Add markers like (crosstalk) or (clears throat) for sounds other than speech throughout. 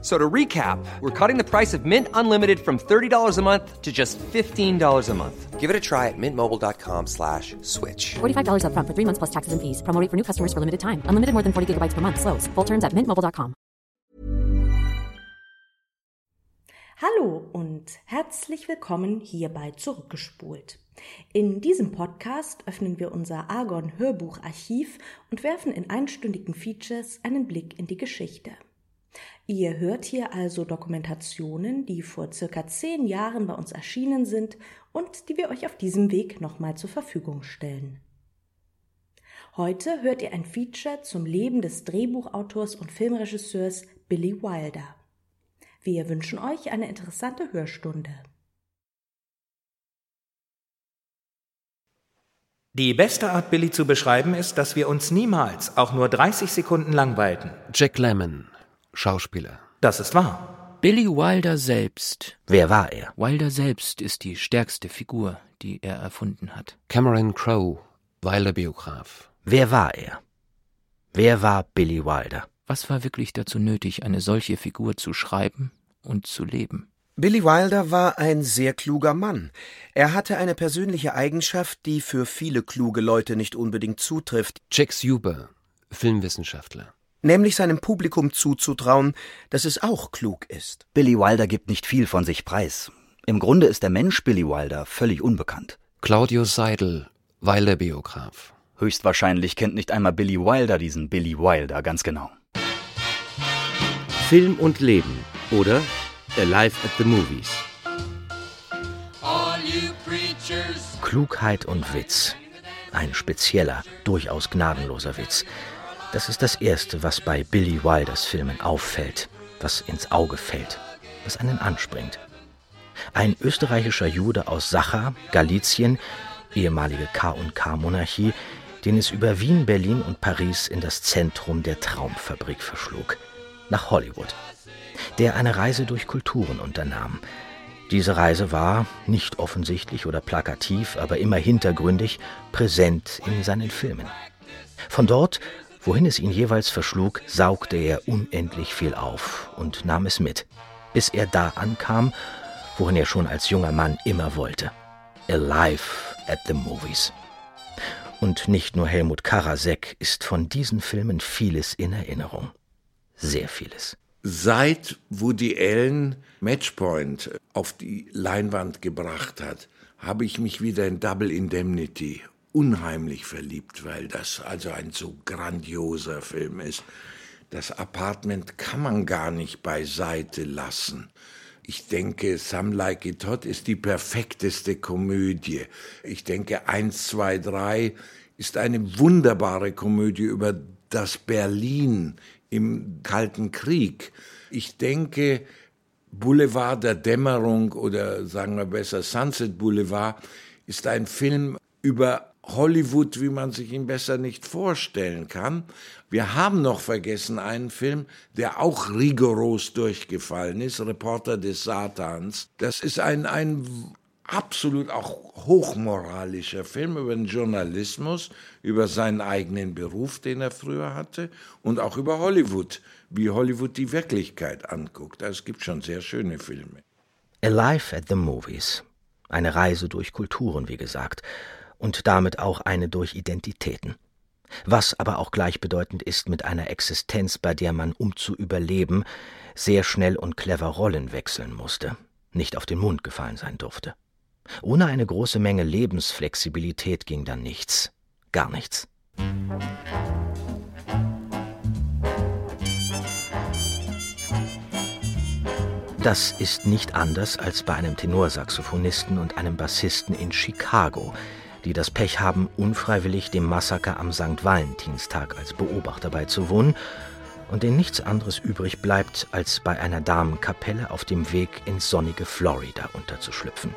So to recap, we're cutting the price of Mint Unlimited from $30 a month to just $15 a month. Give it a try at mintmobile.com slash switch. $45 upfront for three months plus taxes and fees. Promo rate for new customers for limited time. Unlimited more than 40 gigabytes per month. Slows. Full terms at mintmobile.com. Hallo und herzlich willkommen hierbei Zurückgespult. In diesem Podcast öffnen wir unser Argon Hörbucharchiv und werfen in einstündigen Features einen Blick in die Geschichte. Ihr hört hier also Dokumentationen, die vor circa zehn Jahren bei uns erschienen sind und die wir euch auf diesem Weg nochmal zur Verfügung stellen. Heute hört ihr ein Feature zum Leben des Drehbuchautors und Filmregisseurs Billy Wilder. Wir wünschen euch eine interessante Hörstunde. Die beste Art, Billy zu beschreiben, ist, dass wir uns niemals auch nur 30 Sekunden langweilten. Jack Lemmon, Schauspieler. Das ist wahr. Billy Wilder selbst. Wer war er? Wilder selbst ist die stärkste Figur, die er erfunden hat. Cameron Crowe, Wilder-Biograf. Wer war er? Wer war Billy Wilder? Was war wirklich dazu nötig, eine solche Figur zu schreiben und zu leben? Billy Wilder war ein sehr kluger Mann. Er hatte eine persönliche Eigenschaft, die für viele kluge Leute nicht unbedingt zutrifft. Jack Huber, Filmwissenschaftler nämlich seinem Publikum zuzutrauen, dass es auch klug ist. Billy Wilder gibt nicht viel von sich preis. Im Grunde ist der Mensch Billy Wilder völlig unbekannt. Claudius Seidel, Wilder-Biograf. Höchstwahrscheinlich kennt nicht einmal Billy Wilder diesen Billy Wilder ganz genau. Film und Leben oder Alive at the Movies. Klugheit und Witz. Ein spezieller, durchaus gnadenloser Witz. Das ist das Erste, was bei Billy Wilders Filmen auffällt, was ins Auge fällt, was einen anspringt. Ein österreichischer Jude aus Sacha, Galizien, ehemalige K&K-Monarchie, den es über Wien, Berlin und Paris in das Zentrum der Traumfabrik verschlug, nach Hollywood, der eine Reise durch Kulturen unternahm. Diese Reise war, nicht offensichtlich oder plakativ, aber immer hintergründig, präsent in seinen Filmen. Von dort Wohin es ihn jeweils verschlug, saugte er unendlich viel auf und nahm es mit, bis er da ankam, wohin er schon als junger Mann immer wollte. Alive at the Movies. Und nicht nur Helmut Karasek ist von diesen Filmen vieles in Erinnerung. Sehr vieles. Seit Woody Allen Matchpoint auf die Leinwand gebracht hat, habe ich mich wieder in Double Indemnity unheimlich verliebt, weil das also ein so grandioser Film ist. Das Apartment kann man gar nicht beiseite lassen. Ich denke, Some Like It Hot ist die perfekteste Komödie. Ich denke, 1, 2, 3 ist eine wunderbare Komödie über das Berlin im Kalten Krieg. Ich denke, Boulevard der Dämmerung oder sagen wir besser Sunset Boulevard ist ein Film über Hollywood, wie man sich ihn besser nicht vorstellen kann. Wir haben noch vergessen einen Film, der auch rigoros durchgefallen ist, Reporter des Satans. Das ist ein, ein absolut auch hochmoralischer Film über den Journalismus, über seinen eigenen Beruf, den er früher hatte und auch über Hollywood, wie Hollywood die Wirklichkeit anguckt. Also es gibt schon sehr schöne Filme. Alive at the Movies. Eine Reise durch Kulturen, wie gesagt und damit auch eine durch Identitäten. Was aber auch gleichbedeutend ist mit einer Existenz, bei der man, um zu überleben, sehr schnell und clever Rollen wechseln musste, nicht auf den Mund gefallen sein durfte. Ohne eine große Menge Lebensflexibilität ging dann nichts, gar nichts. Das ist nicht anders als bei einem Tenorsaxophonisten und einem Bassisten in Chicago, die das Pech haben, unfreiwillig dem Massaker am St. Valentinstag als Beobachter beizuwohnen und denen nichts anderes übrig bleibt, als bei einer Damenkapelle auf dem Weg ins sonnige Florida unterzuschlüpfen.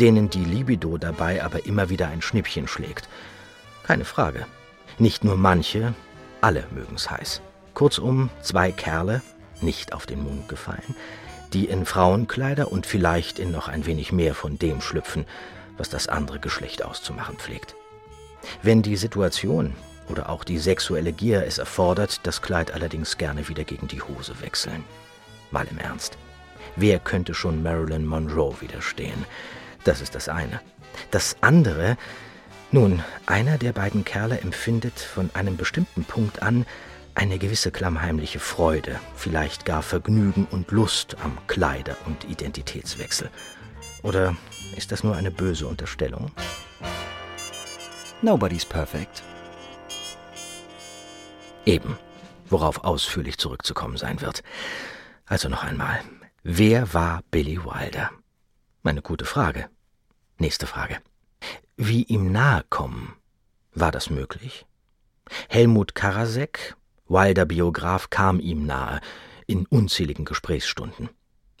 Denen die Libido dabei aber immer wieder ein Schnippchen schlägt. Keine Frage. Nicht nur manche, alle mögen's heiß. Kurzum, zwei Kerle, nicht auf den Mund gefallen, die in Frauenkleider und vielleicht in noch ein wenig mehr von dem schlüpfen, was das andere Geschlecht auszumachen pflegt. Wenn die Situation oder auch die sexuelle Gier es erfordert, das Kleid allerdings gerne wieder gegen die Hose wechseln. Mal im Ernst. Wer könnte schon Marilyn Monroe widerstehen? Das ist das eine. Das andere, nun, einer der beiden Kerle empfindet von einem bestimmten Punkt an eine gewisse klammheimliche Freude, vielleicht gar Vergnügen und Lust am Kleider- und Identitätswechsel. Oder ist das nur eine böse Unterstellung? Nobody's perfect. Eben, worauf ausführlich zurückzukommen sein wird. Also noch einmal, wer war Billy Wilder? Eine gute Frage. Nächste Frage. Wie ihm nahe kommen? War das möglich? Helmut Karasek, Wilder Biograf, kam ihm nahe, in unzähligen Gesprächsstunden.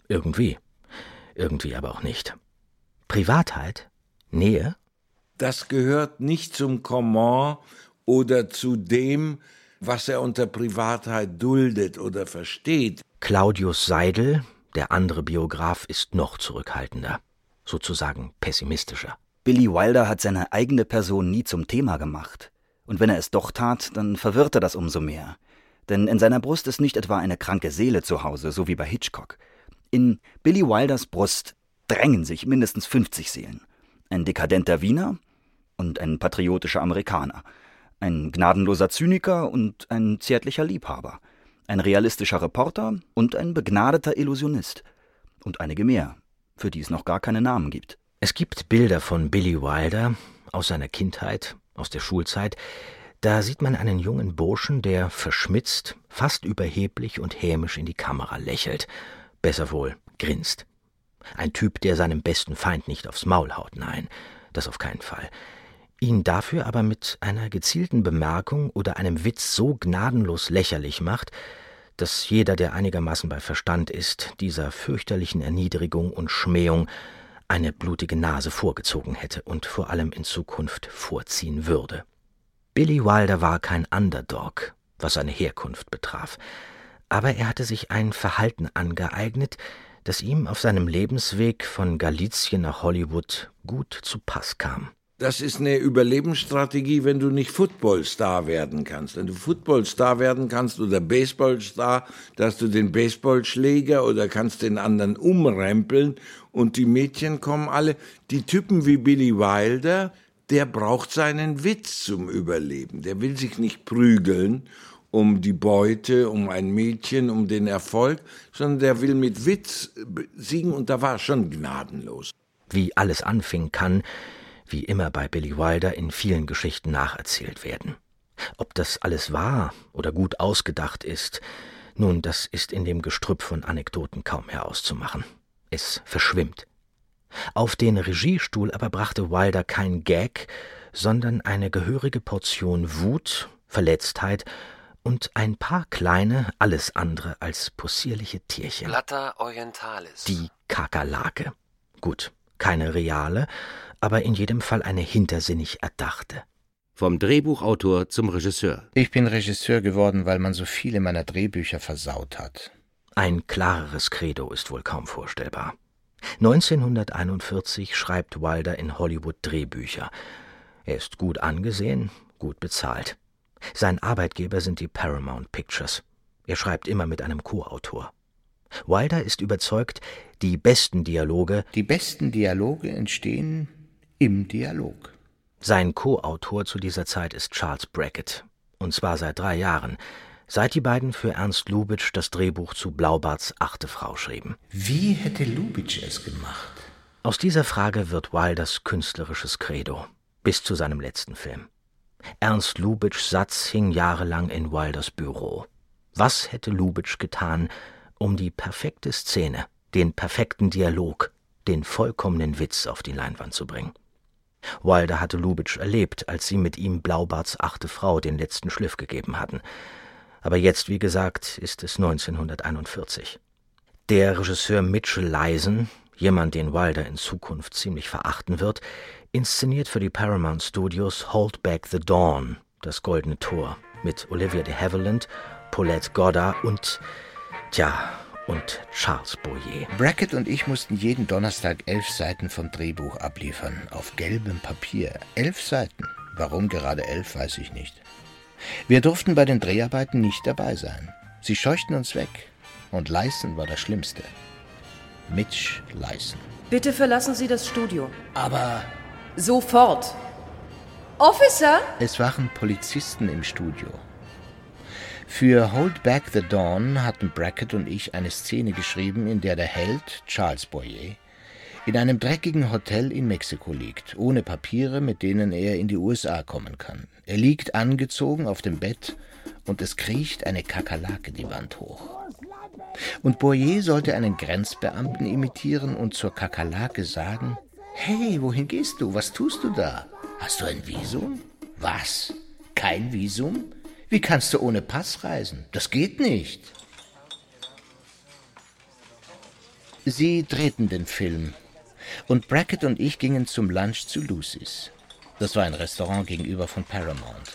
Irgendwie. Irgendwie aber auch nicht. Privatheit? Nähe? Das gehört nicht zum Comment oder zu dem, was er unter Privatheit duldet oder versteht. Claudius Seidel, der andere Biograf, ist noch zurückhaltender, sozusagen pessimistischer. Billy Wilder hat seine eigene Person nie zum Thema gemacht. Und wenn er es doch tat, dann verwirrte das umso mehr. Denn in seiner Brust ist nicht etwa eine kranke Seele zu Hause, so wie bei Hitchcock. In Billy Wilders Brust drängen sich mindestens 50 Seelen. Ein dekadenter Wiener und ein patriotischer Amerikaner ein gnadenloser Zyniker und ein zärtlicher Liebhaber, ein realistischer Reporter und ein begnadeter Illusionist. Und einige mehr, für die es noch gar keine Namen gibt. Es gibt Bilder von Billy Wilder aus seiner Kindheit, aus der Schulzeit. Da sieht man einen jungen Burschen, der verschmitzt, fast überheblich und hämisch in die Kamera lächelt. Besser wohl, grinst. Ein Typ, der seinem besten Feind nicht aufs Maul haut, nein, das auf keinen Fall ihn dafür aber mit einer gezielten Bemerkung oder einem Witz so gnadenlos lächerlich macht, dass jeder, der einigermaßen bei Verstand ist, dieser fürchterlichen Erniedrigung und Schmähung eine blutige Nase vorgezogen hätte und vor allem in Zukunft vorziehen würde. Billy Wilder war kein Underdog, was seine Herkunft betraf, aber er hatte sich ein Verhalten angeeignet, das ihm auf seinem Lebensweg von Galizien nach Hollywood gut zu Pass kam. Das ist eine Überlebensstrategie, wenn du nicht Footballstar werden kannst. Wenn du Footballstar werden kannst oder Baseballstar, dass du den Baseballschläger oder kannst den anderen umrempeln und die Mädchen kommen alle. Die Typen wie Billy Wilder, der braucht seinen Witz zum Überleben. Der will sich nicht prügeln um die Beute, um ein Mädchen, um den Erfolg, sondern der will mit Witz siegen und da war er schon gnadenlos. Wie alles anfing kann, wie immer bei Billy Wilder in vielen Geschichten nacherzählt werden. Ob das alles wahr oder gut ausgedacht ist, nun, das ist in dem Gestrüpp von Anekdoten kaum herauszumachen. Es verschwimmt. Auf den Regiestuhl aber brachte Wilder kein Gag, sondern eine gehörige Portion Wut, Verletztheit und ein paar kleine, alles andere als possierliche Tierchen. Blatta orientalis. Die Kakerlake. Gut, keine reale, aber in jedem Fall eine hintersinnig erdachte. Vom Drehbuchautor zum Regisseur. Ich bin Regisseur geworden, weil man so viele meiner Drehbücher versaut hat. Ein klareres Credo ist wohl kaum vorstellbar. 1941 schreibt Wilder in Hollywood Drehbücher. Er ist gut angesehen, gut bezahlt. Sein Arbeitgeber sind die Paramount Pictures. Er schreibt immer mit einem Co-Autor. Wilder ist überzeugt, die besten Dialoge Die besten Dialoge entstehen im Dialog. Sein Co-Autor zu dieser Zeit ist Charles Brackett, und zwar seit drei Jahren, seit die beiden für Ernst Lubitsch das Drehbuch zu Blaubarts Achte Frau schrieben. Wie hätte Lubitsch es gemacht? Aus dieser Frage wird Wilders künstlerisches Credo, bis zu seinem letzten Film. Ernst Lubitschs Satz hing jahrelang in Wilders Büro. Was hätte Lubitsch getan, um die perfekte Szene, den perfekten Dialog, den vollkommenen Witz auf die Leinwand zu bringen? Wilder hatte Lubitsch erlebt, als sie mit ihm Blaubarts achte Frau den letzten Schliff gegeben hatten. Aber jetzt, wie gesagt, ist es 1941. Der Regisseur Mitchell Leisen, jemand, den Wilder in Zukunft ziemlich verachten wird, inszeniert für die Paramount Studios Hold Back the Dawn, das Goldene Tor, mit Olivia de Havilland Paulette Goddard und, tja, und Charles Boyer. Brackett und ich mussten jeden Donnerstag elf Seiten vom Drehbuch abliefern, auf gelbem Papier. Elf Seiten. Warum gerade elf, weiß ich nicht. Wir durften bei den Dreharbeiten nicht dabei sein. Sie scheuchten uns weg. Und Leisen war das Schlimmste. Mitch Leisen. Bitte verlassen Sie das Studio. Aber Sofort. Officer? es waren Polizisten im Studio. Für Hold Back the Dawn hatten Brackett und ich eine Szene geschrieben, in der der Held, Charles Boyer, in einem dreckigen Hotel in Mexiko liegt, ohne Papiere, mit denen er in die USA kommen kann. Er liegt angezogen auf dem Bett und es kriecht eine Kakerlake die Wand hoch. Und Boyer sollte einen Grenzbeamten imitieren und zur Kakerlake sagen, Hey, wohin gehst du? Was tust du da? Hast du ein Visum? Was? Kein Visum? Wie kannst du ohne Pass reisen? Das geht nicht. Sie drehten den Film. Und Brackett und ich gingen zum Lunch zu Lucy's. Das war ein Restaurant gegenüber von Paramount.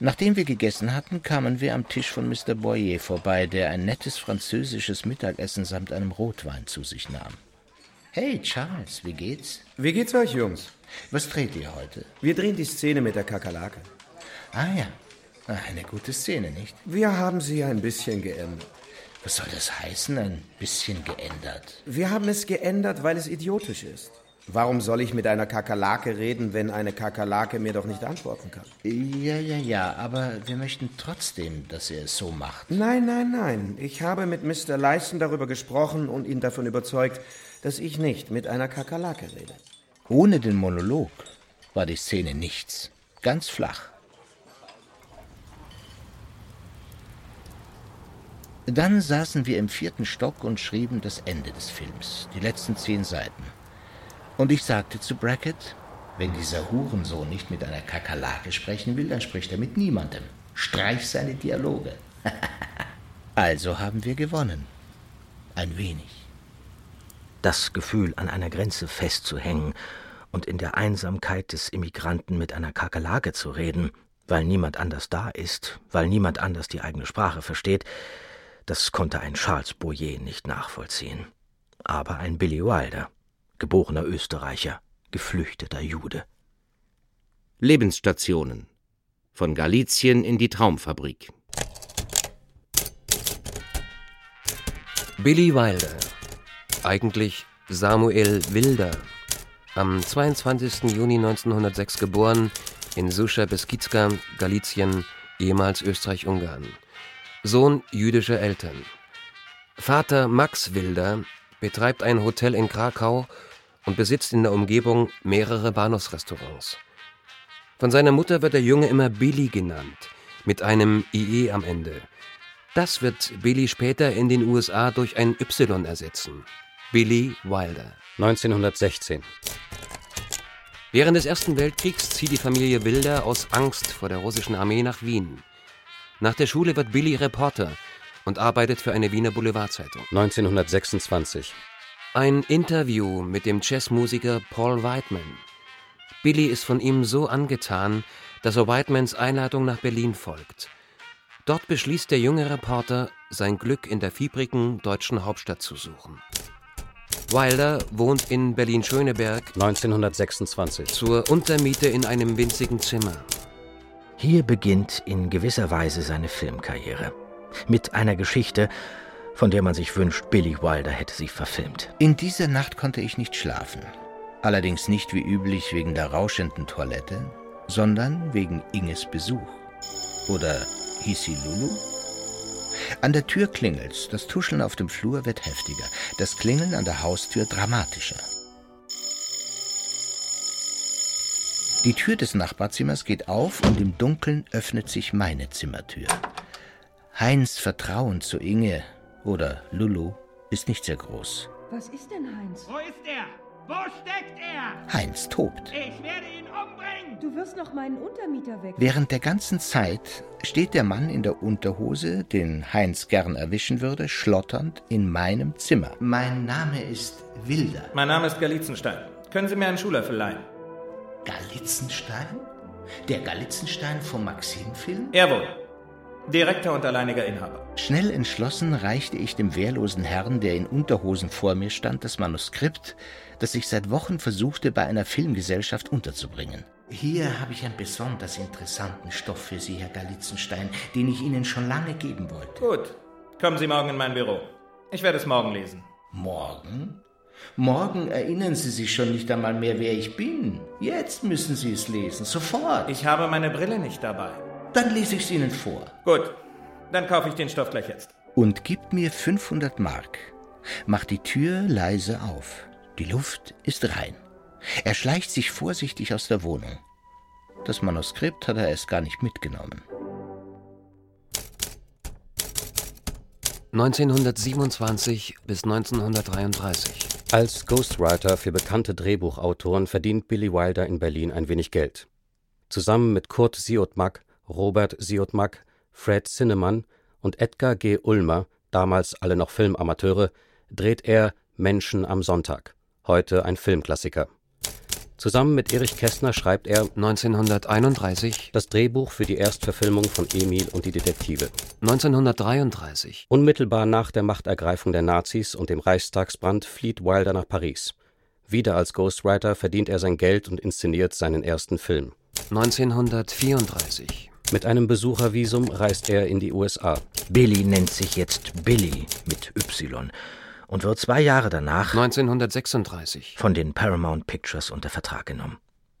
Nachdem wir gegessen hatten, kamen wir am Tisch von Mr. Boyer vorbei, der ein nettes französisches Mittagessen samt einem Rotwein zu sich nahm. Hey, Charles, wie geht's? Wie geht's euch, Jungs? Was dreht ihr heute? Wir drehen die Szene mit der Kakerlake. Ah ja, eine gute Szene, nicht? Wir haben sie ein bisschen geändert. Was soll das heißen, ein bisschen geändert? Wir haben es geändert, weil es idiotisch ist. Warum soll ich mit einer Kakerlake reden, wenn eine Kakerlake mir doch nicht antworten kann? Ja, ja, ja, aber wir möchten trotzdem, dass er es so macht. Nein, nein, nein. Ich habe mit Mr. Leisten darüber gesprochen und ihn davon überzeugt, dass ich nicht mit einer Kakerlake rede. Ohne den Monolog war die Szene nichts. Ganz flach. Dann saßen wir im vierten Stock und schrieben das Ende des Films, die letzten zehn Seiten. Und ich sagte zu Brackett, wenn dieser Hurensohn nicht mit einer Kakerlake sprechen will, dann spricht er mit niemandem. Streich seine Dialoge. (laughs) also haben wir gewonnen. Ein wenig. Das Gefühl, an einer Grenze festzuhängen und in der Einsamkeit des Immigranten mit einer Kakerlake zu reden, weil niemand anders da ist, weil niemand anders die eigene Sprache versteht, das konnte ein Charles Boyer nicht nachvollziehen. Aber ein Billy Wilder, geborener Österreicher, geflüchteter Jude. Lebensstationen. Von Galizien in die Traumfabrik. Billy Wilder. Eigentlich Samuel Wilder. Am 22. Juni 1906 geboren in Suscha Beskizka, Galizien, ehemals Österreich-Ungarn. Sohn jüdischer Eltern. Vater Max Wilder betreibt ein Hotel in Krakau und besitzt in der Umgebung mehrere Bahnhofsrestaurants. Von seiner Mutter wird der Junge immer Billy genannt, mit einem IE am Ende. Das wird Billy später in den USA durch ein Y ersetzen. Billy Wilder. 1916. Während des Ersten Weltkriegs zieht die Familie Wilder aus Angst vor der russischen Armee nach Wien. Nach der Schule wird Billy Reporter und arbeitet für eine Wiener Boulevardzeitung. 1926. Ein Interview mit dem Jazzmusiker Paul Whiteman. Billy ist von ihm so angetan, dass er Whitemans Einladung nach Berlin folgt. Dort beschließt der junge Reporter, sein Glück in der fiebrigen deutschen Hauptstadt zu suchen. Wilder wohnt in Berlin-Schöneberg 1926 zur Untermiete in einem winzigen Zimmer. Hier beginnt in gewisser Weise seine Filmkarriere. Mit einer Geschichte, von der man sich wünscht, Billy Wilder hätte sie verfilmt. In dieser Nacht konnte ich nicht schlafen. Allerdings nicht wie üblich wegen der rauschenden Toilette, sondern wegen Inges Besuch. Oder hieß sie Lulu? An der Tür klingelt's, das Tuscheln auf dem Flur wird heftiger, das Klingeln an der Haustür dramatischer. Die Tür des Nachbarzimmers geht auf und im Dunkeln öffnet sich meine Zimmertür. Heinz Vertrauen zu Inge oder Lulu ist nicht sehr groß. Was ist denn Heinz? Wo ist er? Wo steckt er? Heinz tobt. Ich werde ihn umbringen. Du wirst noch meinen Untermieter weg. Während der ganzen Zeit steht der Mann in der Unterhose, den Heinz gern erwischen würde, schlotternd in meinem Zimmer. Mein Name ist Wilder. Mein Name ist Galitzenstein. Können Sie mir einen Schuhlöffel leihen? Galitzenstein? Der Galitzenstein vom Maxim-Film? Jawohl. Direkter und alleiniger Inhaber. Schnell entschlossen reichte ich dem wehrlosen Herrn, der in Unterhosen vor mir stand, das Manuskript, das ich seit Wochen versuchte, bei einer Filmgesellschaft unterzubringen. Hier habe ich einen besonders interessanten Stoff für Sie, Herr Galitzenstein, den ich Ihnen schon lange geben wollte. Gut. Kommen Sie morgen in mein Büro. Ich werde es morgen lesen. Morgen? Morgen erinnern Sie sich schon nicht einmal mehr, wer ich bin. Jetzt müssen Sie es lesen, sofort. Ich habe meine Brille nicht dabei. Dann lese ich es Ihnen vor. Gut, dann kaufe ich den Stoff gleich jetzt. Und gibt mir 500 Mark. Macht die Tür leise auf. Die Luft ist rein. Er schleicht sich vorsichtig aus der Wohnung. Das Manuskript hat er erst gar nicht mitgenommen. 1927 bis 1933. Als Ghostwriter für bekannte Drehbuchautoren verdient Billy Wilder in Berlin ein wenig Geld. Zusammen mit Kurt Siodmak Robert Siodmak, Fred Zinnemann und Edgar G. Ulmer, damals alle noch Filmamateure, dreht er Menschen am Sonntag, heute ein Filmklassiker. Zusammen mit Erich Kästner schreibt er 1931 das Drehbuch für die Erstverfilmung von Emil und die Detektive. 1933 Unmittelbar nach der Machtergreifung der Nazis und dem Reichstagsbrand flieht Wilder nach Paris. Wieder als Ghostwriter verdient er sein Geld und inszeniert seinen ersten Film. 1934 mit einem Besuchervisum reist er in die USA. Billy nennt sich jetzt Billy mit Y und wird zwei Jahre danach 1936 von den Paramount Pictures unter Vertrag genommen.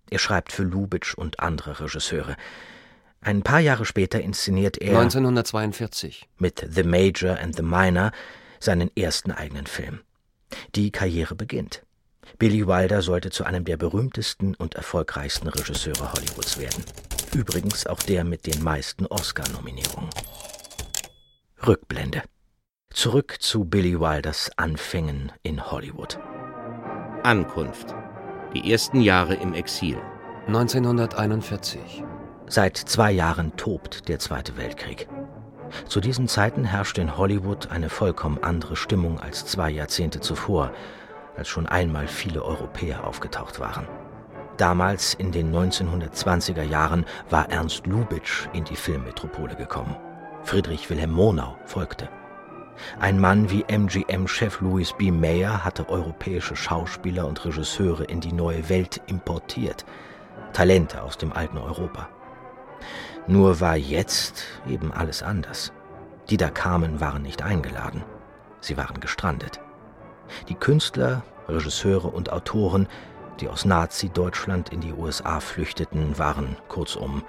Er schreibt für Lubitsch und andere Regisseure. Ein paar Jahre später inszeniert er 1942 mit The Major and the Minor seinen ersten eigenen Film. Die Karriere beginnt. Billy Wilder sollte zu einem der berühmtesten und erfolgreichsten Regisseure Hollywoods werden. Übrigens auch der mit den meisten Oscar-Nominierungen. Rückblende. Zurück zu Billy Wilders Anfängen in Hollywood. Ankunft. Die ersten Jahre im Exil. 1941. Seit zwei Jahren tobt der Zweite Weltkrieg. Zu diesen Zeiten herrscht in Hollywood eine vollkommen andere Stimmung als zwei Jahrzehnte zuvor, als schon einmal viele Europäer aufgetaucht waren. Damals in den 1920er Jahren war Ernst Lubitsch in die Filmmetropole gekommen. Friedrich Wilhelm Monau folgte. Ein Mann wie MGM-Chef Louis B. Mayer hatte europäische Schauspieler und Regisseure in die neue Welt importiert. Talente aus dem alten Europa. Nur war jetzt eben alles anders. Die da kamen, waren nicht eingeladen. Sie waren gestrandet. Die Künstler, Regisseure und Autoren, die aus Nazi-Deutschland in die USA flüchteten, waren kurzum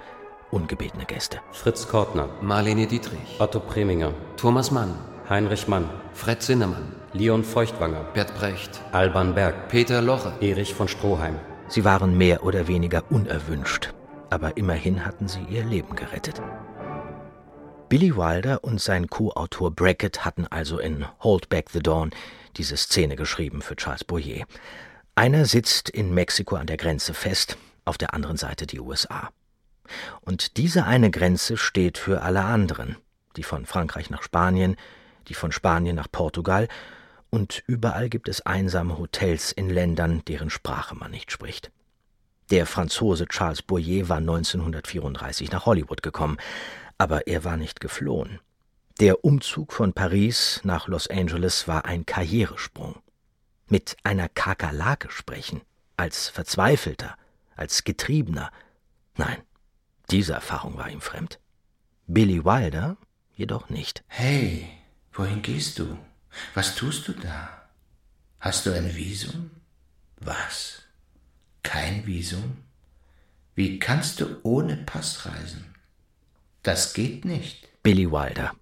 ungebetene Gäste. Fritz Kortner, Marlene Dietrich, Otto Preminger, Thomas Mann, Heinrich Mann, Fred Zinnemann, Leon Feuchtwanger, Bert Brecht, Alban Berg, Peter Loche, Erich von Stroheim. Sie waren mehr oder weniger unerwünscht, aber immerhin hatten sie ihr Leben gerettet. Billy Wilder und sein Co-Autor Brackett hatten also in Hold Back the Dawn diese Szene geschrieben für Charles Boyer. Einer sitzt in Mexiko an der Grenze fest, auf der anderen Seite die USA. Und diese eine Grenze steht für alle anderen, die von Frankreich nach Spanien, die von Spanien nach Portugal, und überall gibt es einsame Hotels in Ländern, deren Sprache man nicht spricht. Der Franzose Charles Boyer war 1934 nach Hollywood gekommen, aber er war nicht geflohen. Der Umzug von Paris nach Los Angeles war ein Karrieresprung. Mit einer Kakerlake sprechen, als Verzweifelter, als Getriebener. Nein, diese Erfahrung war ihm fremd. Billy Wilder jedoch nicht. Hey, wohin gehst du? Was tust du da? Hast du ein Visum? Was? Kein Visum? Wie kannst du ohne Pass reisen? Das geht nicht. Billy Wilder,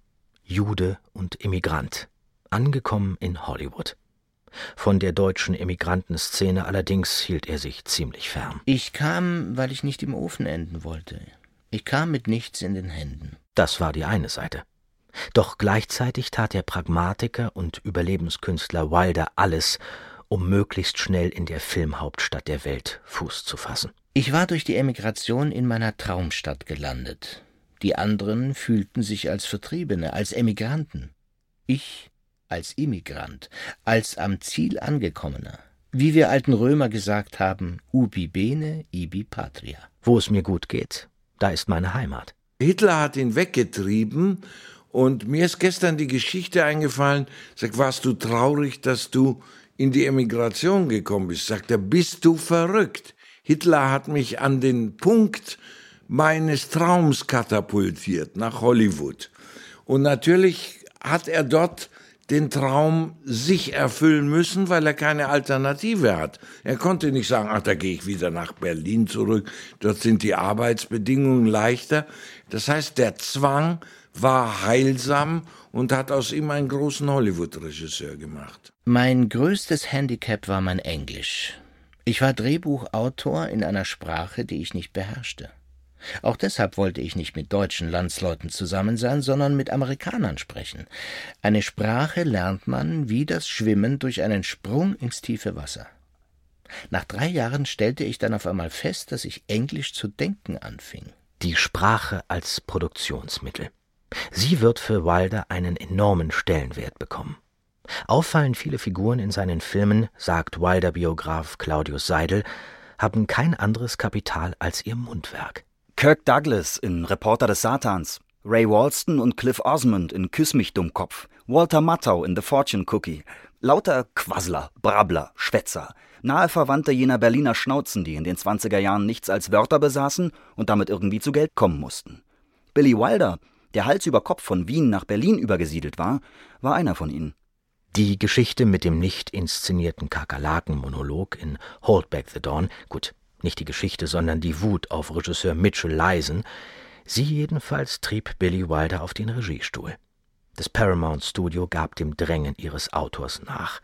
Jude und Immigrant, angekommen in Hollywood. Von der deutschen Immigrantenszene allerdings hielt er sich ziemlich fern. Ich kam, weil ich nicht im Ofen enden wollte. Ich kam mit nichts in den Händen. Das war die eine Seite. Doch gleichzeitig tat der Pragmatiker und Überlebenskünstler Wilder alles, um möglichst schnell in der Filmhauptstadt der Welt Fuß zu fassen. Ich war durch die Emigration in meiner Traumstadt gelandet. Die anderen fühlten sich als Vertriebene, als Emigranten. Ich als Immigrant, als am Ziel angekommener. Wie wir alten Römer gesagt haben, ubi bene, ibi patria. Wo es mir gut geht, da ist meine Heimat. Hitler hat ihn weggetrieben und mir ist gestern die Geschichte eingefallen. Sag, warst du traurig, dass du in die Emigration gekommen bist? Sagt er, bist du verrückt? Hitler hat mich an den Punkt meines Traums katapultiert nach Hollywood. Und natürlich hat er dort den Traum sich erfüllen müssen, weil er keine Alternative hat. Er konnte nicht sagen, ach, da gehe ich wieder nach Berlin zurück, dort sind die Arbeitsbedingungen leichter. Das heißt, der Zwang war heilsam und hat aus ihm einen großen Hollywood-Regisseur gemacht. Mein größtes Handicap war mein Englisch. Ich war Drehbuchautor in einer Sprache, die ich nicht beherrschte. Auch deshalb wollte ich nicht mit deutschen Landsleuten zusammen sein, sondern mit Amerikanern sprechen. Eine Sprache lernt man wie das Schwimmen durch einen Sprung ins tiefe Wasser. Nach drei Jahren stellte ich dann auf einmal fest, dass ich Englisch zu denken anfing. Die Sprache als Produktionsmittel. Sie wird für Wilder einen enormen Stellenwert bekommen. Auffallend viele Figuren in seinen Filmen, sagt Wilder-Biograf Claudius Seidel, haben kein anderes Kapital als ihr Mundwerk. Kirk Douglas in Reporter des Satans, Ray Walston und Cliff Osmond in Küss mich, Dummkopf, Walter Matthau in The Fortune Cookie. Lauter Quassler, Brabbler, Schwätzer, nahe Verwandte jener Berliner Schnauzen, die in den 20er Jahren nichts als Wörter besaßen und damit irgendwie zu Geld kommen mussten. Billy Wilder, der Hals über Kopf von Wien nach Berlin übergesiedelt war, war einer von ihnen. Die Geschichte mit dem nicht inszenierten Kakerlaken-Monolog in Hold Back the Dawn, gut, nicht die Geschichte, sondern die Wut auf Regisseur Mitchell Leisen, sie jedenfalls trieb Billy Wilder auf den Regiestuhl. Das Paramount Studio gab dem Drängen ihres Autors nach.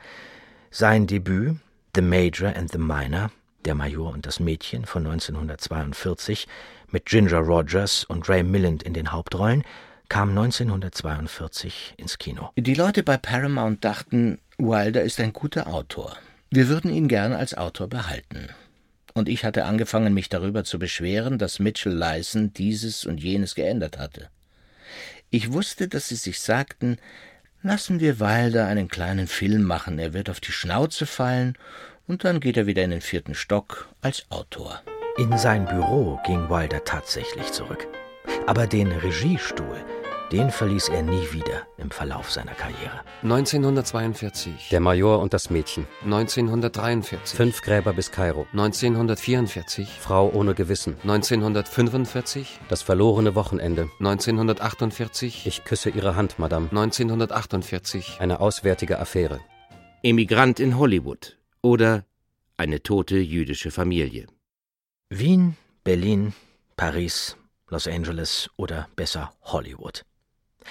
Sein Debüt, The Major and the Minor, Der Major und das Mädchen von 1942, mit Ginger Rogers und Ray Milland in den Hauptrollen, kam 1942 ins Kino. Die Leute bei Paramount dachten, Wilder ist ein guter Autor. Wir würden ihn gern als Autor behalten und ich hatte angefangen, mich darüber zu beschweren, dass Mitchell Leisen dieses und jenes geändert hatte. Ich wusste, dass sie sich sagten, lassen wir Wilder einen kleinen Film machen, er wird auf die Schnauze fallen, und dann geht er wieder in den vierten Stock als Autor. In sein Büro ging Wilder tatsächlich zurück. Aber den Regiestuhl, den verließ er nie wieder im Verlauf seiner Karriere. 1942. Der Major und das Mädchen. 1943. Fünf Gräber bis Kairo. 1944. Frau ohne Gewissen. 1945. Das verlorene Wochenende. 1948. Ich küsse Ihre Hand, Madame. 1948. Eine auswärtige Affäre. Emigrant in Hollywood oder eine tote jüdische Familie. Wien, Berlin, Paris, Los Angeles oder besser Hollywood.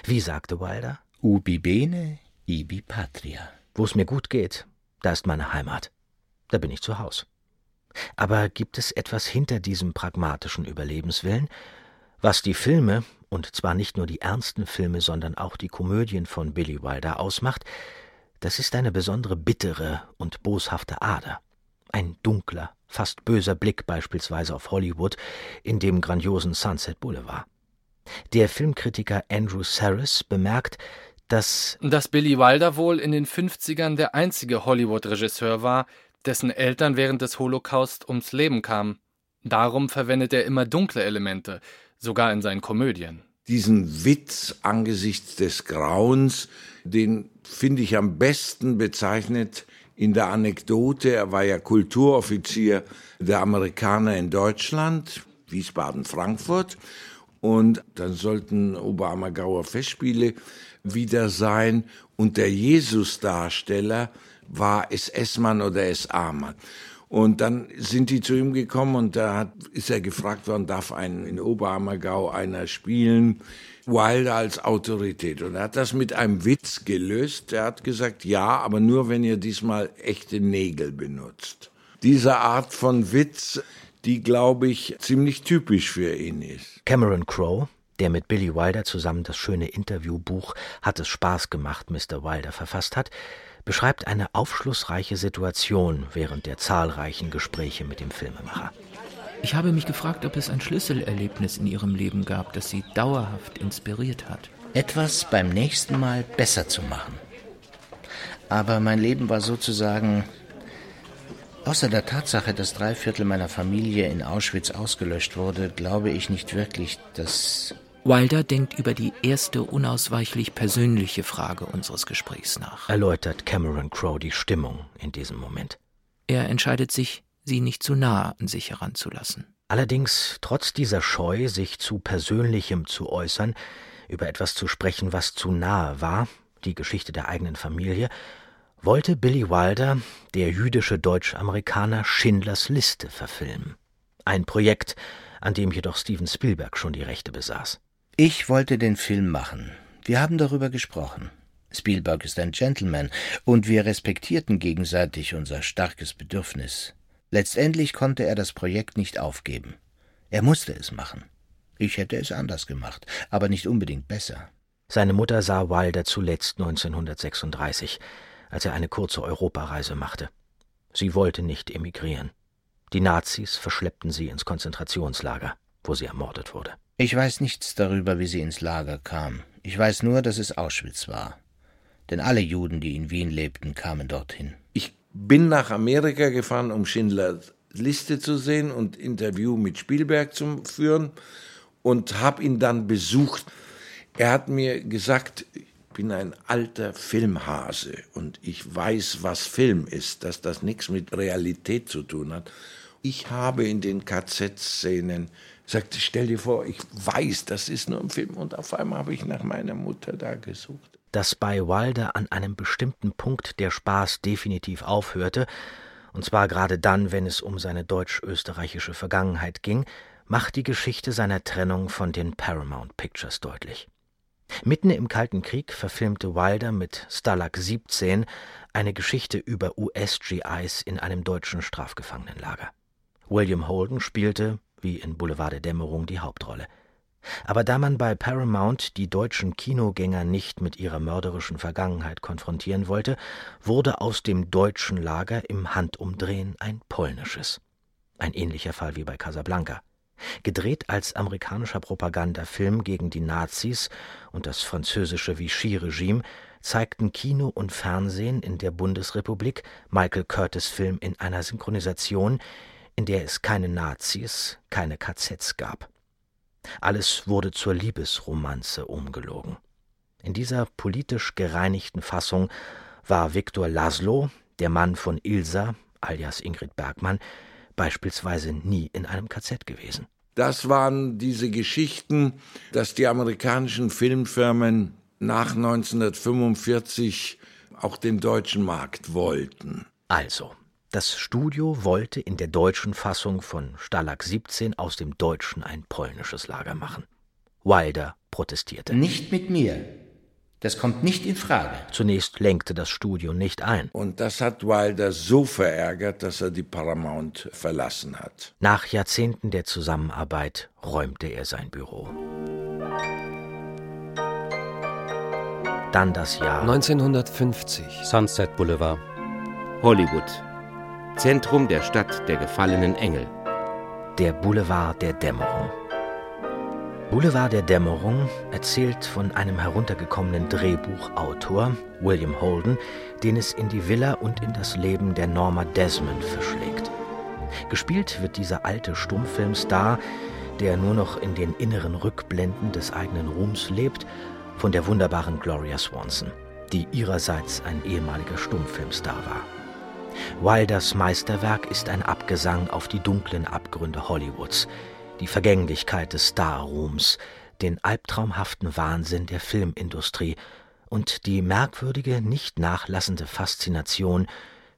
Wie sagte Wilder? Ubi bene, ibi patria. Wo es mir gut geht, da ist meine Heimat. Da bin ich zu Haus. Aber gibt es etwas hinter diesem pragmatischen Überlebenswillen, was die Filme, und zwar nicht nur die ernsten Filme, sondern auch die Komödien von Billy Wilder ausmacht, das ist eine besondere bittere und boshafte Ader. Ein dunkler, fast böser Blick beispielsweise auf Hollywood in dem grandiosen Sunset Boulevard. Der Filmkritiker Andrew Saris bemerkt, dass dass Billy Wilder wohl in den 50ern der einzige Hollywood-Regisseur war, dessen Eltern während des Holocaust ums Leben kamen. Darum verwendet er immer dunkle Elemente, sogar in seinen Komödien. Diesen Witz angesichts des Grauens, den finde ich am besten bezeichnet in der Anekdote. Er war ja Kulturoffizier der Amerikaner in Deutschland, Wiesbaden-Frankfurt. Und dann sollten Oberammergauer Festspiele wieder sein. Und der Jesusdarsteller war SS-Mann oder SA-Mann. Und dann sind die zu ihm gekommen und da hat, ist er gefragt worden, darf ein in Oberammergau einer spielen? Wilder als Autorität. Und er hat das mit einem Witz gelöst. Er hat gesagt, ja, aber nur wenn ihr diesmal echte Nägel benutzt. Diese Art von Witz, die, glaube ich, ziemlich typisch für ihn ist. Cameron Crowe, der mit Billy Wilder zusammen das schöne Interviewbuch Hat es Spaß gemacht, Mr. Wilder verfasst hat, beschreibt eine aufschlussreiche Situation während der zahlreichen Gespräche mit dem Filmemacher. Ich habe mich gefragt, ob es ein Schlüsselerlebnis in Ihrem Leben gab, das Sie dauerhaft inspiriert hat. Etwas beim nächsten Mal besser zu machen. Aber mein Leben war sozusagen, außer der Tatsache, dass drei Viertel meiner Familie in Auschwitz ausgelöscht wurde, glaube ich nicht wirklich, dass Wilder denkt über die erste unausweichlich persönliche Frage unseres Gesprächs nach. Erläutert Cameron Crowe die Stimmung in diesem Moment. Er entscheidet sich, sie nicht zu nah an sich heranzulassen. Allerdings, trotz dieser Scheu, sich zu Persönlichem zu äußern, über etwas zu sprechen, was zu nahe war, die Geschichte der eigenen Familie, wollte Billy Wilder, der jüdische Deutsch-Amerikaner, Schindlers Liste verfilmen. Ein Projekt, an dem jedoch Steven Spielberg schon die Rechte besaß. Ich wollte den Film machen. Wir haben darüber gesprochen. Spielberg ist ein Gentleman, und wir respektierten gegenseitig unser starkes Bedürfnis. Letztendlich konnte er das Projekt nicht aufgeben. Er musste es machen. Ich hätte es anders gemacht, aber nicht unbedingt besser. Seine Mutter sah Wilder zuletzt 1936, als er eine kurze Europareise machte. Sie wollte nicht emigrieren. Die Nazis verschleppten sie ins Konzentrationslager, wo sie ermordet wurde. Ich weiß nichts darüber, wie sie ins Lager kam. Ich weiß nur, dass es Auschwitz war. Denn alle Juden, die in Wien lebten, kamen dorthin. Ich bin nach Amerika gefahren, um Schindlers Liste zu sehen und Interview mit Spielberg zu führen und habe ihn dann besucht. Er hat mir gesagt, bin ein alter Filmhase und ich weiß, was Film ist, dass das nichts mit Realität zu tun hat. Ich habe in den KZ-Szenen sagte, stell dir vor, ich weiß, das ist nur ein Film. Und auf einmal habe ich nach meiner Mutter da gesucht. Dass bei Wilder an einem bestimmten Punkt der Spaß definitiv aufhörte, und zwar gerade dann, wenn es um seine deutsch-österreichische Vergangenheit ging, macht die Geschichte seiner Trennung von den Paramount Pictures deutlich. Mitten im Kalten Krieg verfilmte Wilder mit Stalag 17 eine Geschichte über US-GIs in einem deutschen Strafgefangenenlager. William Holden spielte, wie in Boulevard der Dämmerung die Hauptrolle. Aber da man bei Paramount die deutschen Kinogänger nicht mit ihrer mörderischen Vergangenheit konfrontieren wollte, wurde aus dem deutschen Lager im Handumdrehen ein polnisches. Ein ähnlicher Fall wie bei Casablanca. Gedreht als amerikanischer Propagandafilm gegen die Nazis und das französische Vichy-Regime, zeigten Kino und Fernsehen in der Bundesrepublik Michael Curtis Film in einer Synchronisation, in der es keine Nazis, keine KZs gab. Alles wurde zur Liebesromanze umgelogen. In dieser politisch gereinigten Fassung war Viktor Laszlo, der Mann von Ilsa, alias Ingrid Bergmann, beispielsweise nie in einem KZ gewesen. Das waren diese Geschichten, dass die amerikanischen Filmfirmen nach 1945 auch den deutschen Markt wollten. Also, das Studio wollte in der deutschen Fassung von Stalag 17 aus dem Deutschen ein polnisches Lager machen. Wilder protestierte. Nicht mit mir. Das kommt nicht in Frage. Zunächst lenkte das Studio nicht ein. Und das hat Wilder so verärgert, dass er die Paramount verlassen hat. Nach Jahrzehnten der Zusammenarbeit räumte er sein Büro. Dann das Jahr 1950. Sunset Boulevard. Hollywood. Zentrum der Stadt der gefallenen Engel. Der Boulevard der Dämmerung. Boulevard der Dämmerung erzählt von einem heruntergekommenen Drehbuchautor, William Holden, den es in die Villa und in das Leben der Norma Desmond verschlägt. Gespielt wird dieser alte Stummfilmstar, der nur noch in den inneren Rückblenden des eigenen Ruhms lebt, von der wunderbaren Gloria Swanson, die ihrerseits ein ehemaliger Stummfilmstar war. Wilders Meisterwerk ist ein Abgesang auf die dunklen Abgründe Hollywoods, die Vergänglichkeit des Starruhms, den albtraumhaften Wahnsinn der Filmindustrie und die merkwürdige, nicht nachlassende Faszination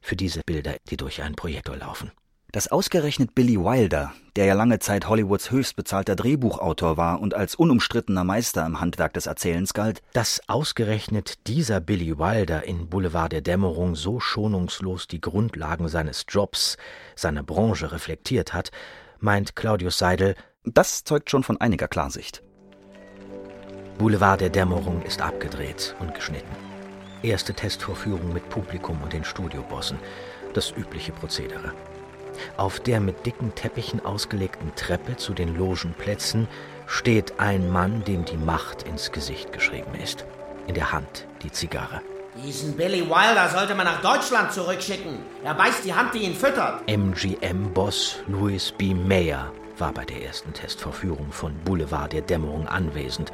für diese Bilder, die durch einen Projektor laufen. Dass ausgerechnet Billy Wilder, der ja lange Zeit Hollywoods höchstbezahlter Drehbuchautor war und als unumstrittener Meister im Handwerk des Erzählens galt, dass ausgerechnet dieser Billy Wilder in Boulevard der Dämmerung so schonungslos die Grundlagen seines Jobs, seiner Branche reflektiert hat, meint Claudius Seidel, das zeugt schon von einiger Klarsicht. Boulevard der Dämmerung ist abgedreht und geschnitten. Erste Testvorführung mit Publikum und den Studiobossen, das übliche Prozedere. Auf der mit dicken Teppichen ausgelegten Treppe zu den Logenplätzen steht ein Mann, dem die Macht ins Gesicht geschrieben ist. In der Hand die Zigarre. Diesen Billy Wilder sollte man nach Deutschland zurückschicken. Er beißt die Hand, die ihn füttert. MGM-Boss Louis B. Mayer war bei der ersten Testvorführung von Boulevard der Dämmerung anwesend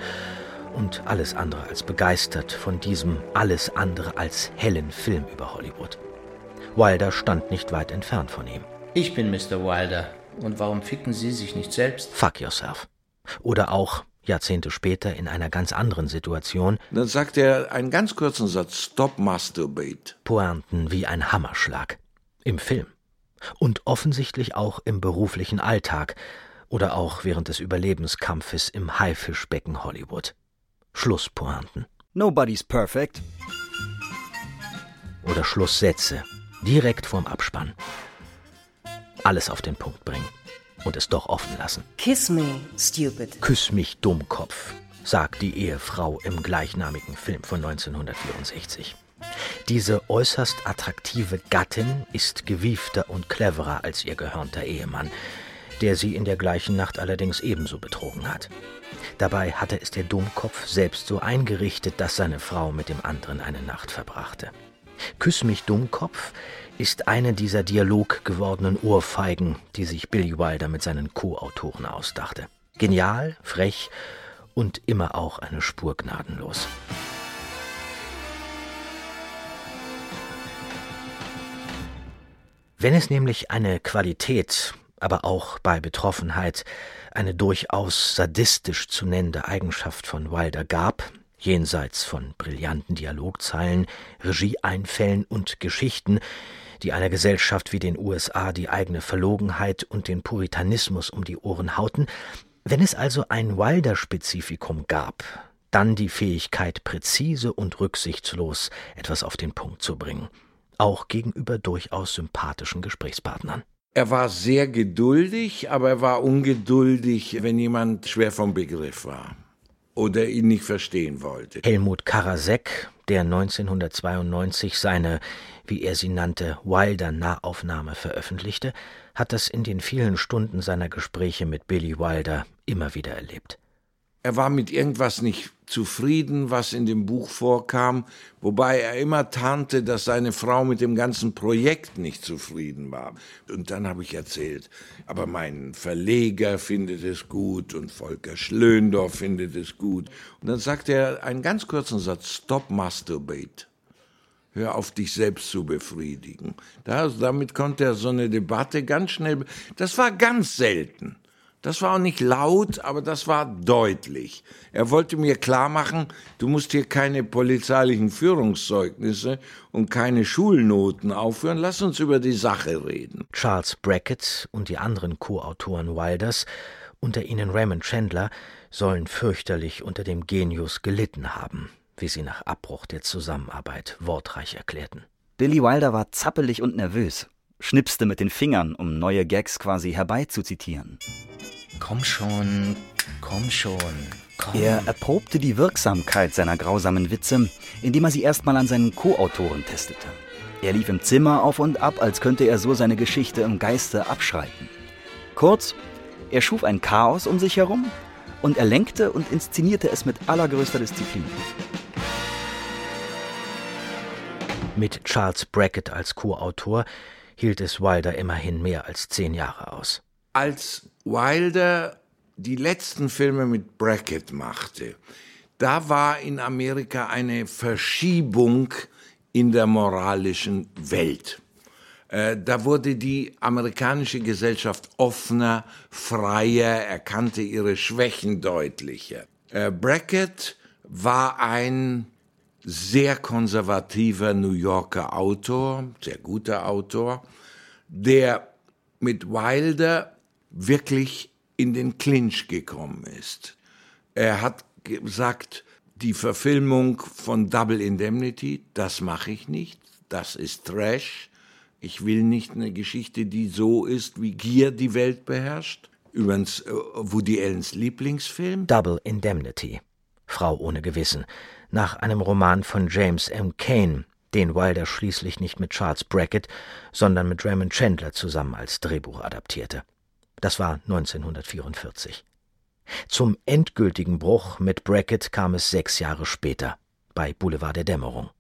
und alles andere als begeistert von diesem alles andere als hellen Film über Hollywood. Wilder stand nicht weit entfernt von ihm. Ich bin Mr. Wilder. Und warum ficken Sie sich nicht selbst? Fuck yourself. Oder auch Jahrzehnte später in einer ganz anderen Situation. Dann sagt er einen ganz kurzen Satz: Stop masturbate. Pointen wie ein Hammerschlag. Im Film. Und offensichtlich auch im beruflichen Alltag oder auch während des Überlebenskampfes im Haifischbecken Hollywood. Schlusspointen. Nobody's perfect. Oder Schlusssätze. Direkt vorm Abspann. Alles auf den Punkt bringen und es doch offen lassen. Kiss me, stupid. Küss mich, Dummkopf, sagt die Ehefrau im gleichnamigen Film von 1964. Diese äußerst attraktive Gattin ist gewiefter und cleverer als ihr gehörnter Ehemann, der sie in der gleichen Nacht allerdings ebenso betrogen hat. Dabei hatte es der Dummkopf selbst so eingerichtet, dass seine Frau mit dem anderen eine Nacht verbrachte. Küss mich, Dummkopf ist eine dieser Dialog gewordenen Ohrfeigen, die sich Billy Wilder mit seinen Co-Autoren ausdachte. Genial, frech und immer auch eine Spur gnadenlos. Wenn es nämlich eine Qualität, aber auch bei Betroffenheit eine durchaus sadistisch zu nennende Eigenschaft von Wilder gab, jenseits von brillanten Dialogzeilen, Regieeinfällen und Geschichten, die einer Gesellschaft wie den USA die eigene Verlogenheit und den Puritanismus um die Ohren hauten, wenn es also ein Wilder-Spezifikum gab, dann die Fähigkeit, präzise und rücksichtslos etwas auf den Punkt zu bringen, auch gegenüber durchaus sympathischen Gesprächspartnern. Er war sehr geduldig, aber er war ungeduldig, wenn jemand schwer vom Begriff war oder ihn nicht verstehen wollte. Helmut Karasek, der 1992 seine, wie er sie nannte, Wilder Nahaufnahme veröffentlichte, hat das in den vielen Stunden seiner Gespräche mit Billy Wilder immer wieder erlebt. Er war mit irgendwas nicht zufrieden, was in dem Buch vorkam, wobei er immer tarnte, dass seine Frau mit dem ganzen Projekt nicht zufrieden war. Und dann habe ich erzählt, aber mein Verleger findet es gut und Volker Schlöndorff findet es gut. Und dann sagte er einen ganz kurzen Satz, Stop Masturbate. Hör auf, dich selbst zu befriedigen. Das, damit konnte er so eine Debatte ganz schnell, das war ganz selten. Das war auch nicht laut, aber das war deutlich. Er wollte mir klar machen, du musst hier keine polizeilichen Führungszeugnisse und keine Schulnoten aufführen. Lass uns über die Sache reden. Charles Brackett und die anderen Co-Autoren Wilders, unter ihnen Raymond Chandler, sollen fürchterlich unter dem Genius gelitten haben, wie sie nach Abbruch der Zusammenarbeit wortreich erklärten. Billy Wilder war zappelig und nervös, schnipste mit den Fingern, um neue Gags quasi herbeizuzitieren. Komm schon, komm schon, komm. Er erprobte die Wirksamkeit seiner grausamen Witze, indem er sie erstmal an seinen Co-Autoren testete. Er lief im Zimmer auf und ab, als könnte er so seine Geschichte im Geiste abschreiten. Kurz, er schuf ein Chaos um sich herum und er lenkte und inszenierte es mit allergrößter Disziplin. Mit Charles Brackett als Co-Autor hielt es Wilder immerhin mehr als zehn Jahre aus. Als Wilder die letzten Filme mit Brackett machte, da war in Amerika eine Verschiebung in der moralischen Welt. Äh, da wurde die amerikanische Gesellschaft offener, freier, erkannte ihre Schwächen deutlicher. Äh, Brackett war ein sehr konservativer New Yorker Autor, sehr guter Autor, der mit Wilder wirklich in den Clinch gekommen ist. Er hat gesagt, die Verfilmung von Double Indemnity, das mache ich nicht, das ist Trash. Ich will nicht eine Geschichte, die so ist, wie Gier die Welt beherrscht. Übrigens äh, Woody Allens Lieblingsfilm. Double Indemnity. Frau ohne Gewissen. Nach einem Roman von James M. Cain, den Wilder schließlich nicht mit Charles Brackett, sondern mit Raymond Chandler zusammen als Drehbuch adaptierte. Das war 1944. Zum endgültigen Bruch mit Brackett kam es sechs Jahre später, bei Boulevard der Dämmerung.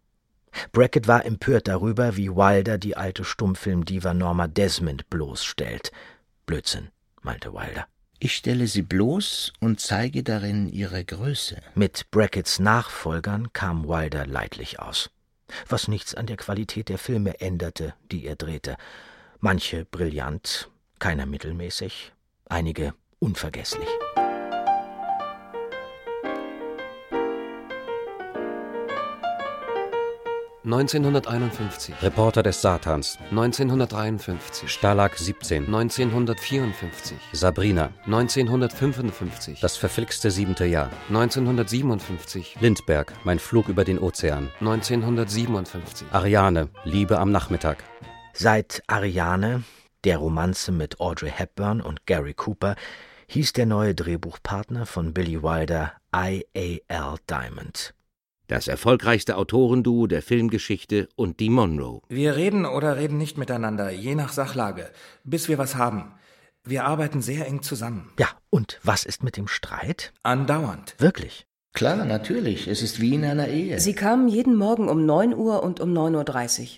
Brackett war empört darüber, wie Wilder die alte Stummfilmdiva Norma Desmond bloßstellt. Blödsinn, meinte Wilder. Ich stelle sie bloß und zeige darin ihre Größe. Mit Brackets Nachfolgern kam Wilder leidlich aus, was nichts an der Qualität der Filme änderte, die er drehte. Manche brillant, keiner mittelmäßig, einige unvergesslich. 1951. Reporter des Satans. 1953. Stalag 17. 1954. Sabrina. 1955. Das verflixte siebente Jahr. 1957. Lindbergh. Mein Flug über den Ozean. 1957. Ariane. Liebe am Nachmittag. Seit Ariane, der Romanze mit Audrey Hepburn und Gary Cooper, hieß der neue Drehbuchpartner von Billy Wilder I.A.L. Diamond. Das erfolgreichste Autorenduo der Filmgeschichte und die Monroe. Wir reden oder reden nicht miteinander, je nach Sachlage, bis wir was haben. Wir arbeiten sehr eng zusammen. Ja, und was ist mit dem Streit? Andauernd. Wirklich? Klar, natürlich. Es ist wie in einer Ehe. Sie kamen jeden Morgen um 9 Uhr und um 9.30 Uhr.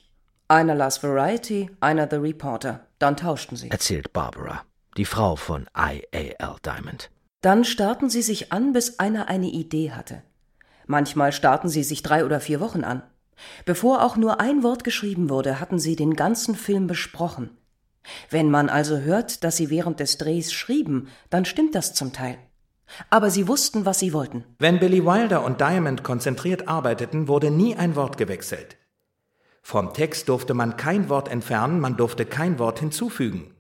Einer las Variety, einer The Reporter. Dann tauschten sie. Erzählt Barbara, die Frau von I.A.L. Diamond. Dann starrten sie sich an, bis einer eine Idee hatte. Manchmal starrten sie sich drei oder vier Wochen an. Bevor auch nur ein Wort geschrieben wurde, hatten sie den ganzen Film besprochen. Wenn man also hört, dass sie während des Drehs schrieben, dann stimmt das zum Teil. Aber sie wussten, was sie wollten. Wenn Billy Wilder und Diamond konzentriert arbeiteten, wurde nie ein Wort gewechselt. Vom Text durfte man kein Wort entfernen, man durfte kein Wort hinzufügen.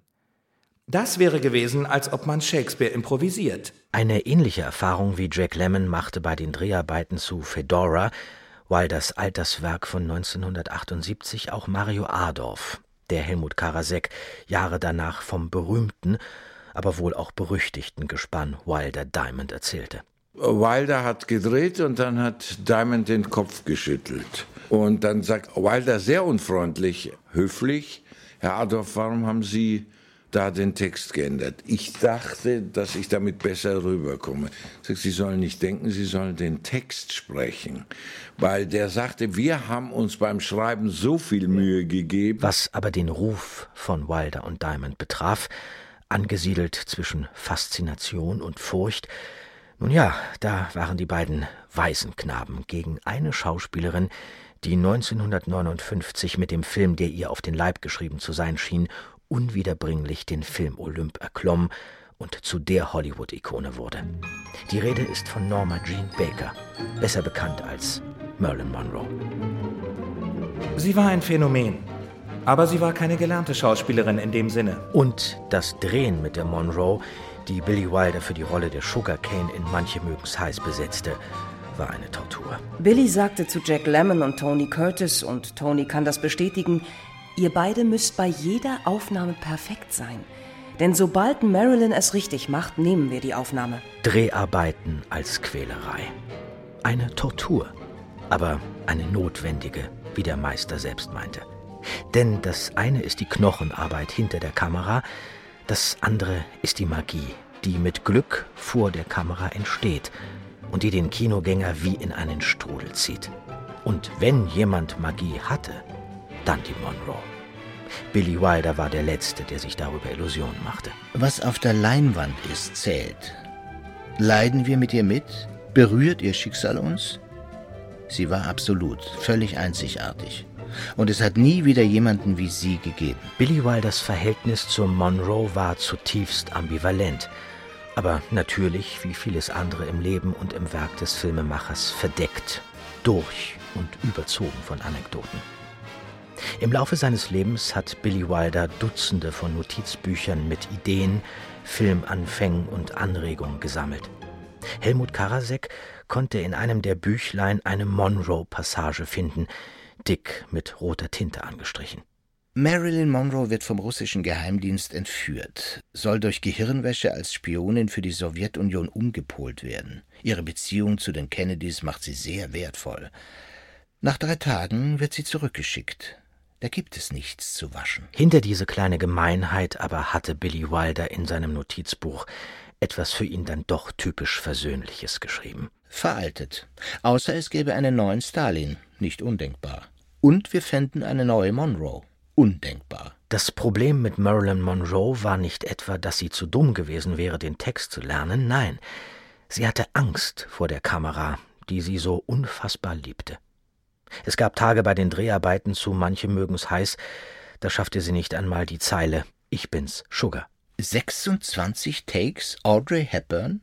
Das wäre gewesen, als ob man Shakespeare improvisiert. Eine ähnliche Erfahrung wie Jack Lemmon machte bei den Dreharbeiten zu Fedora, Wilders Alterswerk von 1978 auch Mario Adorf, der Helmut Karasek Jahre danach vom berühmten, aber wohl auch berüchtigten Gespann Wilder Diamond erzählte. Wilder hat gedreht und dann hat Diamond den Kopf geschüttelt. Und dann sagt Wilder sehr unfreundlich, höflich, Herr Adorf, warum haben Sie da den Text geändert. Ich dachte, dass ich damit besser rüberkomme. Sie sollen nicht denken, Sie sollen den Text sprechen. Weil der sagte, wir haben uns beim Schreiben so viel Mühe gegeben. Was aber den Ruf von Wilder und Diamond betraf, angesiedelt zwischen Faszination und Furcht, nun ja, da waren die beiden Waisenknaben gegen eine Schauspielerin, die 1959 mit dem Film, der ihr auf den Leib geschrieben zu sein schien, unwiederbringlich den Film Olymp erklomm und zu der Hollywood-Ikone wurde. Die Rede ist von Norma Jean Baker, besser bekannt als Marilyn Monroe. Sie war ein Phänomen, aber sie war keine gelernte Schauspielerin in dem Sinne. Und das Drehen mit der Monroe, die Billy Wilder für die Rolle der Sugar Cane in Manche mögen's heiß besetzte, war eine Tortur. Billy sagte zu Jack Lemmon und Tony Curtis, und Tony kann das bestätigen, Ihr beide müsst bei jeder Aufnahme perfekt sein. Denn sobald Marilyn es richtig macht, nehmen wir die Aufnahme. Dreharbeiten als Quälerei. Eine Tortur, aber eine notwendige, wie der Meister selbst meinte. Denn das eine ist die Knochenarbeit hinter der Kamera, das andere ist die Magie, die mit Glück vor der Kamera entsteht und die den Kinogänger wie in einen Strudel zieht. Und wenn jemand Magie hatte, dann die Monroe. Billy Wilder war der Letzte, der sich darüber Illusionen machte. Was auf der Leinwand ist, zählt. Leiden wir mit ihr mit? Berührt ihr Schicksal uns? Sie war absolut, völlig einzigartig. Und es hat nie wieder jemanden wie sie gegeben. Billy Wilders Verhältnis zur Monroe war zutiefst ambivalent. Aber natürlich, wie vieles andere im Leben und im Werk des Filmemachers, verdeckt, durch und überzogen von Anekdoten. Im Laufe seines Lebens hat Billy Wilder Dutzende von Notizbüchern mit Ideen, Filmanfängen und Anregungen gesammelt. Helmut Karasek konnte in einem der Büchlein eine Monroe-Passage finden, dick mit roter Tinte angestrichen. Marilyn Monroe wird vom russischen Geheimdienst entführt, soll durch Gehirnwäsche als Spionin für die Sowjetunion umgepolt werden. Ihre Beziehung zu den Kennedys macht sie sehr wertvoll. Nach drei Tagen wird sie zurückgeschickt. Da gibt es nichts zu waschen. Hinter diese kleine Gemeinheit aber hatte Billy Wilder in seinem Notizbuch etwas für ihn dann doch typisch Versöhnliches geschrieben. Veraltet. Außer es gäbe einen neuen Stalin. Nicht undenkbar. Und wir fänden eine neue Monroe. Undenkbar. Das Problem mit Marilyn Monroe war nicht etwa, dass sie zu dumm gewesen wäre, den Text zu lernen, nein, sie hatte Angst vor der Kamera, die sie so unfassbar liebte. Es gab Tage bei den Dreharbeiten zu Manche mögen's heiß, da schaffte sie nicht einmal die Zeile Ich bin's, Sugar. 26 Takes, Audrey Hepburn?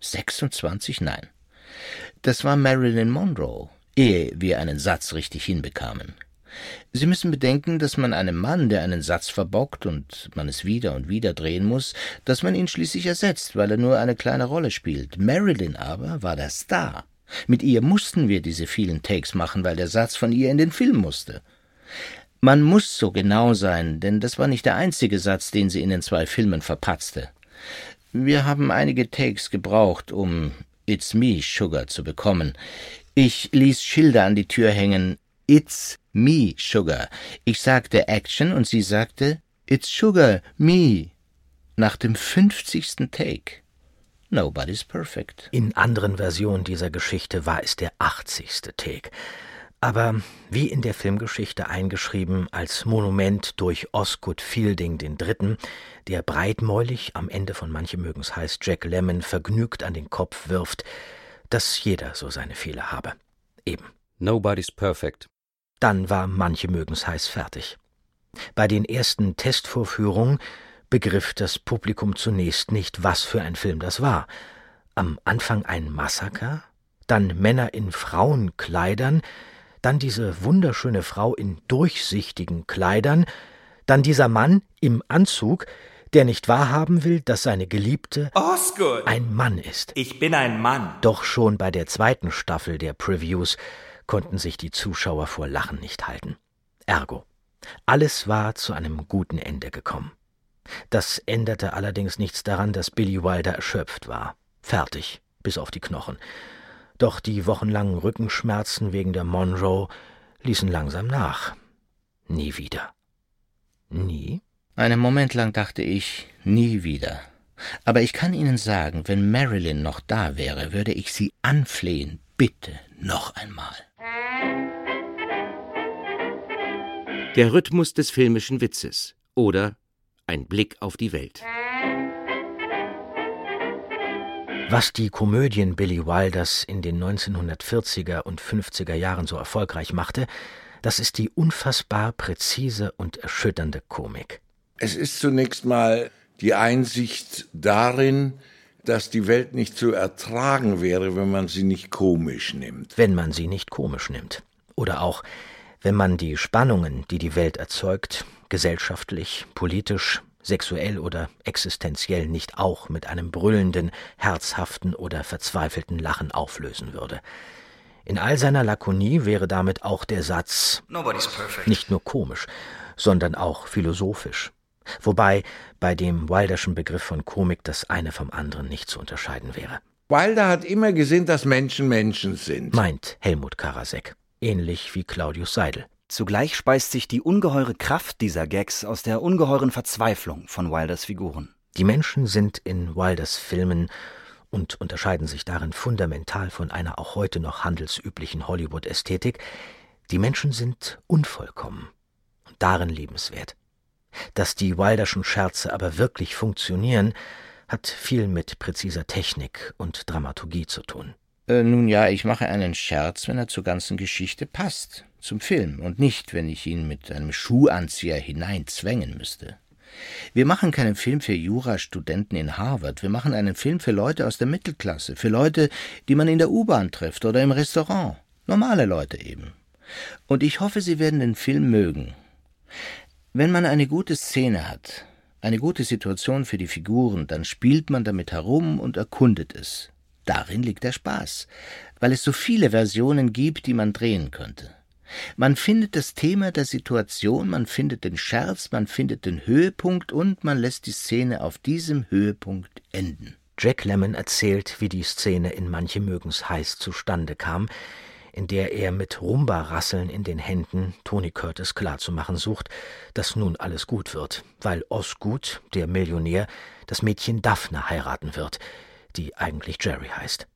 26? Nein. Das war Marilyn Monroe, ehe wir einen Satz richtig hinbekamen. Sie müssen bedenken, dass man einem Mann, der einen Satz verbockt und man es wieder und wieder drehen muss, dass man ihn schließlich ersetzt, weil er nur eine kleine Rolle spielt. Marilyn aber war der Star. Mit ihr mussten wir diese vielen Takes machen, weil der Satz von ihr in den Film musste. Man muss so genau sein, denn das war nicht der einzige Satz, den sie in den zwei Filmen verpatzte. Wir haben einige Takes gebraucht, um It's me, Sugar zu bekommen. Ich ließ Schilder an die Tür hängen. It's me, Sugar. Ich sagte Action und sie sagte It's Sugar, me. Nach dem fünfzigsten Take. Nobody's perfect. In anderen Versionen dieser Geschichte war es der achtzigste Take. Aber wie in der Filmgeschichte eingeschrieben als Monument durch Osgood Fielding III., der breitmäulig am Ende von Manche mögen's heißt Jack Lemmon vergnügt an den Kopf wirft, dass jeder so seine Fehler habe. Eben. Nobody's perfect. Dann war Manche mögen's heiß fertig. Bei den ersten Testvorführungen begriff das Publikum zunächst nicht, was für ein Film das war. Am Anfang ein Massaker, dann Männer in Frauenkleidern, dann diese wunderschöne Frau in durchsichtigen Kleidern, dann dieser Mann im Anzug, der nicht wahrhaben will, dass seine Geliebte Osgood. ein Mann ist. Ich bin ein Mann. Doch schon bei der zweiten Staffel der Previews konnten sich die Zuschauer vor Lachen nicht halten. Ergo. Alles war zu einem guten Ende gekommen. Das änderte allerdings nichts daran, dass Billy Wilder erschöpft war. Fertig, bis auf die Knochen. Doch die wochenlangen Rückenschmerzen wegen der Monroe ließen langsam nach. Nie wieder. Nie? Einen Moment lang dachte ich, nie wieder. Aber ich kann Ihnen sagen, wenn Marilyn noch da wäre, würde ich sie anflehen, bitte noch einmal. Der Rhythmus des filmischen Witzes oder ein Blick auf die Welt. Was die Komödien Billy Wilders in den 1940er und 50er Jahren so erfolgreich machte, das ist die unfassbar präzise und erschütternde Komik. Es ist zunächst mal die Einsicht darin, dass die Welt nicht zu ertragen wäre, wenn man sie nicht komisch nimmt. Wenn man sie nicht komisch nimmt. Oder auch, wenn man die Spannungen, die die Welt erzeugt, gesellschaftlich, politisch, sexuell oder existenziell nicht auch mit einem brüllenden, herzhaften oder verzweifelten Lachen auflösen würde. In all seiner Lakonie wäre damit auch der Satz nicht nur komisch, sondern auch philosophisch. Wobei bei dem Wilderschen Begriff von Komik das eine vom anderen nicht zu unterscheiden wäre. Wilder hat immer gesehen, dass Menschen Menschen sind. Meint Helmut Karasek. Ähnlich wie Claudius Seidel. Zugleich speist sich die ungeheure Kraft dieser Gags aus der ungeheuren Verzweiflung von Wilders Figuren. Die Menschen sind in Wilders Filmen und unterscheiden sich darin fundamental von einer auch heute noch handelsüblichen Hollywood-Ästhetik. Die Menschen sind unvollkommen und darin liebenswert. Dass die Wilderschen Scherze aber wirklich funktionieren, hat viel mit präziser Technik und Dramaturgie zu tun. Äh, nun ja, ich mache einen Scherz, wenn er zur ganzen Geschichte passt, zum Film, und nicht, wenn ich ihn mit einem Schuhanzieher hineinzwängen müsste. Wir machen keinen Film für Jurastudenten in Harvard, wir machen einen Film für Leute aus der Mittelklasse, für Leute, die man in der U-Bahn trifft oder im Restaurant. Normale Leute eben. Und ich hoffe, Sie werden den Film mögen. Wenn man eine gute Szene hat, eine gute Situation für die Figuren, dann spielt man damit herum und erkundet es. Darin liegt der Spaß, weil es so viele Versionen gibt, die man drehen könnte. Man findet das Thema der Situation, man findet den Scherz, man findet den Höhepunkt und man lässt die Szene auf diesem Höhepunkt enden. Jack Lemmon erzählt, wie die Szene in Manche mögen's heiß zustande kam, in der er mit Rumba-Rasseln in den Händen Tony Curtis klarzumachen sucht, dass nun alles gut wird, weil Osgood, der Millionär, das Mädchen Daphne heiraten wird, die eigentlich Jerry heißt.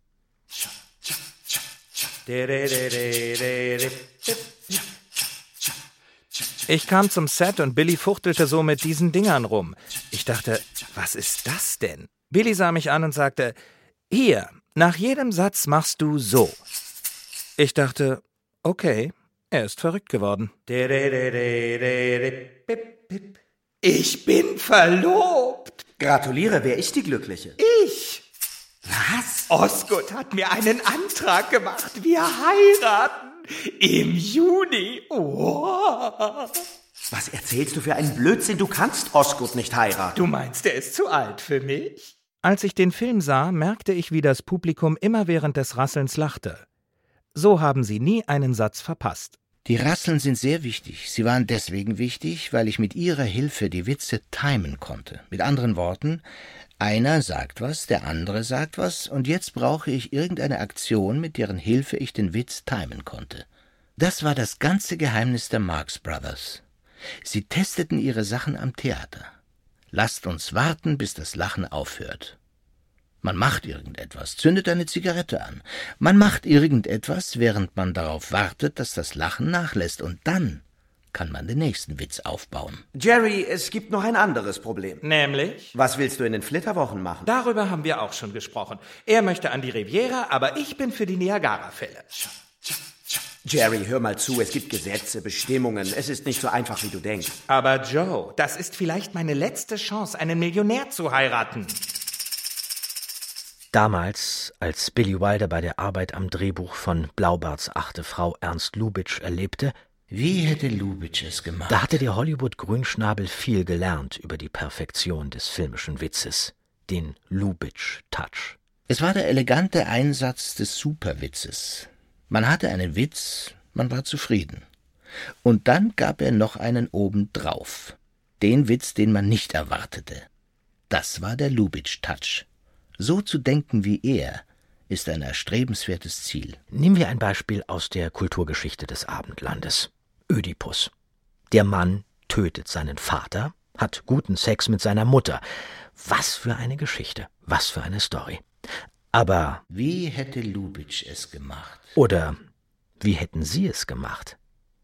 Ich kam zum Set und Billy fuchtelte so mit diesen Dingern rum. Ich dachte, was ist das denn? Billy sah mich an und sagte, hier, nach jedem Satz machst du so. Ich dachte, okay, er ist verrückt geworden. Ich bin verlobt. Gratuliere, wer ist die Glückliche? Ich. Was? Osgood hat mir einen Antrag gemacht. Wir heiraten. Im Juni. Oh. Was erzählst du für einen Blödsinn? Du kannst Osgood nicht heiraten. Du meinst, er ist zu alt für mich? Als ich den Film sah, merkte ich, wie das Publikum immer während des Rasselns lachte. So haben sie nie einen Satz verpasst. Die Rasseln sind sehr wichtig. Sie waren deswegen wichtig, weil ich mit ihrer Hilfe die Witze timen konnte. Mit anderen Worten, einer sagt was, der andere sagt was, und jetzt brauche ich irgendeine Aktion, mit deren Hilfe ich den Witz timen konnte. Das war das ganze Geheimnis der Marx Brothers. Sie testeten ihre Sachen am Theater. Lasst uns warten, bis das Lachen aufhört. Man macht irgendetwas, zündet eine Zigarette an. Man macht irgendetwas, während man darauf wartet, dass das Lachen nachlässt, und dann kann man den nächsten Witz aufbauen. Jerry, es gibt noch ein anderes Problem. Nämlich? Was willst du in den Flitterwochen machen? Darüber haben wir auch schon gesprochen. Er möchte an die Riviera, aber ich bin für die Niagara-Fälle. Jerry, hör mal zu, es gibt Gesetze, Bestimmungen. Es ist nicht so einfach, wie du denkst. Aber Joe, das ist vielleicht meine letzte Chance, einen Millionär zu heiraten. Damals, als Billy Wilder bei der Arbeit am Drehbuch von Blaubarts achte Frau Ernst Lubitsch erlebte, wie hätte Lubitsch es gemacht? Da hatte der Hollywood-Grünschnabel viel gelernt über die Perfektion des filmischen Witzes, den Lubitsch-Touch. Es war der elegante Einsatz des Superwitzes. Man hatte einen Witz, man war zufrieden. Und dann gab er noch einen obendrauf. Den Witz, den man nicht erwartete. Das war der Lubitsch-Touch. So zu denken wie er, ist ein erstrebenswertes Ziel. Nehmen wir ein Beispiel aus der Kulturgeschichte des Abendlandes. Ödipus. Der Mann tötet seinen Vater, hat guten Sex mit seiner Mutter. Was für eine Geschichte, was für eine Story. Aber wie hätte Lubitsch es gemacht? Oder wie hätten Sie es gemacht,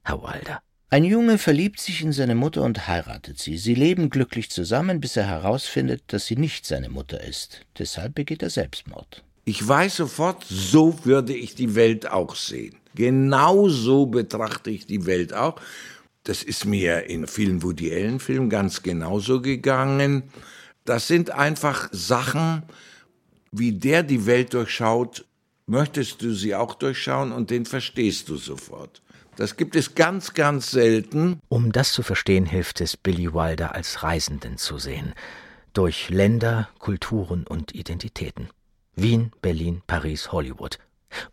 Herr Wilder? Ein Junge verliebt sich in seine Mutter und heiratet sie. Sie leben glücklich zusammen, bis er herausfindet, dass sie nicht seine Mutter ist. Deshalb begeht er Selbstmord. Ich weiß sofort, so würde ich die Welt auch sehen. Genau so betrachte ich die Welt auch. Das ist mir in vielen Woody Allen-Filmen ganz genauso gegangen. Das sind einfach Sachen, wie der die Welt durchschaut, möchtest du sie auch durchschauen und den verstehst du sofort. Das gibt es ganz, ganz selten. Um das zu verstehen, hilft es, Billy Wilder als Reisenden zu sehen. Durch Länder, Kulturen und Identitäten. Wien, Berlin, Paris, Hollywood.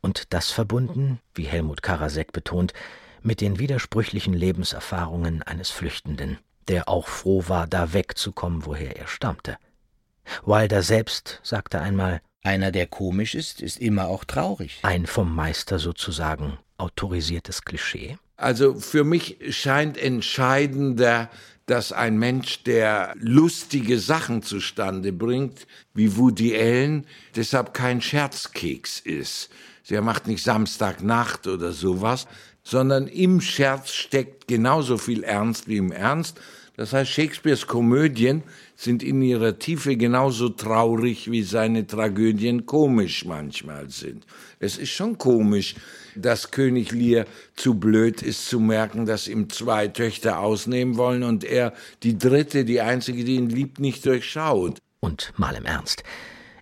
Und das verbunden, wie Helmut Karasek betont, mit den widersprüchlichen Lebenserfahrungen eines Flüchtenden, der auch froh war, da wegzukommen, woher er stammte. Wilder selbst sagte einmal, einer, der komisch ist, ist immer auch traurig. Ein vom Meister sozusagen autorisiertes Klischee? Also für mich scheint entscheidender, dass ein Mensch, der lustige Sachen zustande bringt, wie Woody Allen, deshalb kein Scherzkeks ist. Der macht nicht Samstagnacht oder sowas, sondern im Scherz steckt genauso viel Ernst wie im Ernst. Das heißt, Shakespeares Komödien sind in ihrer Tiefe genauso traurig, wie seine Tragödien komisch manchmal sind. Es ist schon komisch, dass König Lear zu blöd ist zu merken, dass ihm zwei Töchter ausnehmen wollen und er die dritte, die einzige, die ihn liebt, nicht durchschaut. Und mal im Ernst.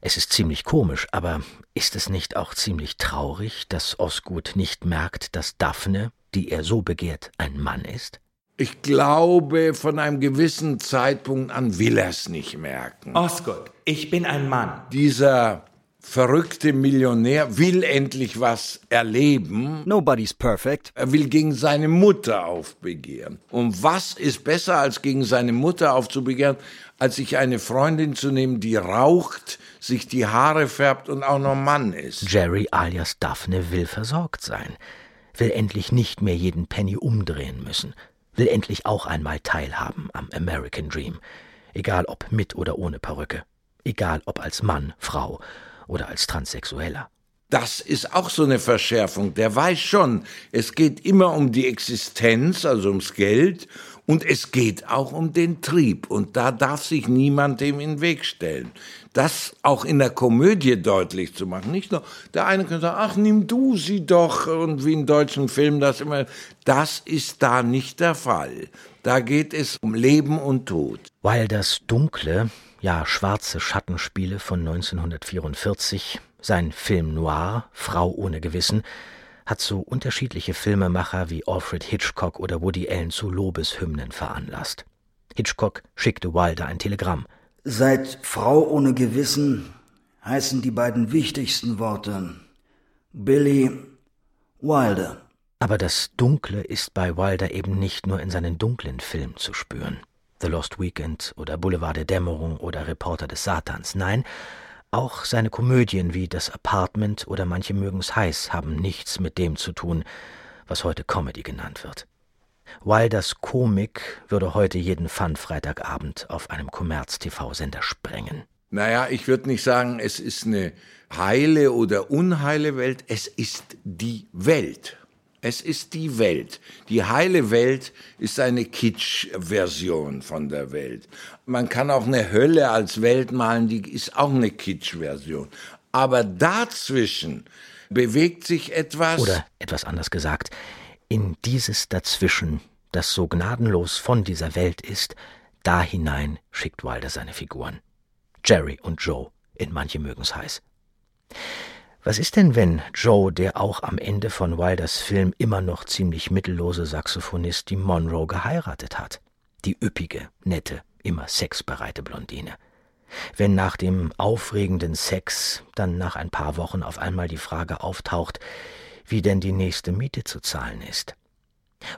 Es ist ziemlich komisch, aber ist es nicht auch ziemlich traurig, dass Osgood nicht merkt, dass Daphne, die er so begehrt, ein Mann ist? Ich glaube, von einem gewissen Zeitpunkt an will er es nicht merken. Osgood, ich bin ein Mann. Dieser verrückte Millionär will endlich was erleben. Nobody's perfect. Er will gegen seine Mutter aufbegehren. Und was ist besser, als gegen seine Mutter aufzubegehren, als sich eine Freundin zu nehmen, die raucht, sich die Haare färbt und auch noch Mann ist? Jerry alias Daphne will versorgt sein, will endlich nicht mehr jeden Penny umdrehen müssen, will endlich auch einmal teilhaben am American Dream, egal ob mit oder ohne Perücke, egal ob als Mann, Frau oder als Transsexueller. das ist auch so eine Verschärfung. Der weiß schon, es geht immer um die Existenz, also ums Geld, und es geht auch um den Trieb. Und da darf sich niemand dem in den Weg stellen. Das auch in der Komödie deutlich zu machen. Nicht nur, der eine kann sagen, ach, nimm du sie doch, und wie in deutschen Filmen das immer. Das ist da nicht der Fall. Da geht es um Leben und Tod. Weil das dunkle, ja schwarze Schattenspiele von 1944 sein Film Noir, Frau ohne Gewissen, hat so unterschiedliche Filmemacher wie Alfred Hitchcock oder Woody Allen zu Lobeshymnen veranlasst. Hitchcock schickte Wilder ein Telegramm. Seit Frau ohne Gewissen heißen die beiden wichtigsten Worte Billy Wilder. Aber das Dunkle ist bei Wilder eben nicht nur in seinen dunklen Filmen zu spüren. The Lost Weekend oder Boulevard der Dämmerung oder Reporter des Satans. Nein, auch seine Komödien wie Das Apartment oder Manche mögen's heiß haben nichts mit dem zu tun, was heute Comedy genannt wird. Wilders Komik würde heute jeden Fun-Freitagabend auf einem Kommerz-TV-Sender sprengen. Naja, ich würde nicht sagen, es ist eine heile oder unheile Welt, es ist die Welt. Es ist die Welt. Die heile Welt ist eine Kitsch-Version von der Welt. Man kann auch eine Hölle als Welt malen, die ist auch eine Kitsch-Version. Aber dazwischen bewegt sich etwas. Oder etwas anders gesagt, in dieses Dazwischen, das so gnadenlos von dieser Welt ist, da hinein schickt Wilder seine Figuren. Jerry und Joe, in manche mögen's heiß. Was ist denn, wenn Joe, der auch am Ende von Wilders Film immer noch ziemlich mittellose Saxophonist, die Monroe geheiratet hat? Die üppige, nette, immer sexbereite Blondine. Wenn nach dem aufregenden Sex dann nach ein paar Wochen auf einmal die Frage auftaucht, wie denn die nächste Miete zu zahlen ist.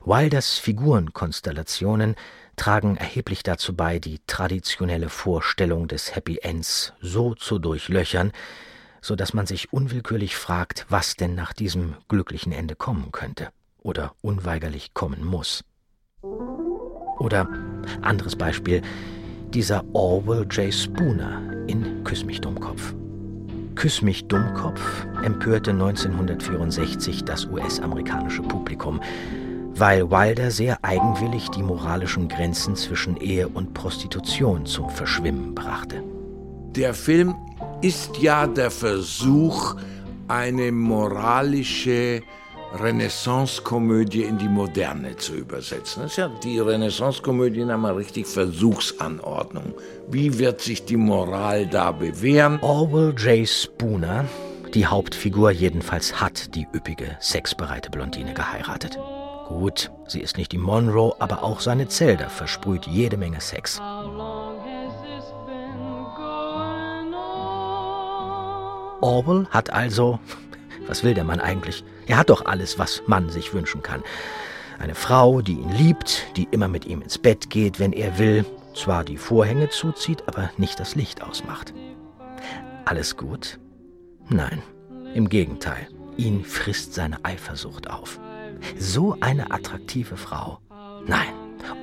Wilders Figurenkonstellationen tragen erheblich dazu bei, die traditionelle Vorstellung des Happy Ends so zu durchlöchern, so dass man sich unwillkürlich fragt, was denn nach diesem glücklichen Ende kommen könnte oder unweigerlich kommen muss. Oder anderes Beispiel, dieser Orwell J. Spooner in Küss mich Dummkopf. Küss mich Dummkopf empörte 1964 das US-amerikanische Publikum, weil Wilder sehr eigenwillig die moralischen Grenzen zwischen Ehe und Prostitution zum Verschwimmen brachte. Der Film ist ja der Versuch, eine moralische Renaissance-Komödie in die Moderne zu übersetzen. Das ist ja die Renaissance-Komödie in einer richtig Versuchsanordnung. Wie wird sich die Moral da bewähren? Orwell J. Spooner, die Hauptfigur jedenfalls, hat die üppige, sexbereite Blondine geheiratet. Gut, sie ist nicht die Monroe, aber auch seine Zelda versprüht jede Menge Sex. Orwell hat also, was will der Mann eigentlich? Er hat doch alles, was man sich wünschen kann. Eine Frau, die ihn liebt, die immer mit ihm ins Bett geht, wenn er will, zwar die Vorhänge zuzieht, aber nicht das Licht ausmacht. Alles gut? Nein, im Gegenteil, ihn frisst seine Eifersucht auf. So eine attraktive Frau. Nein,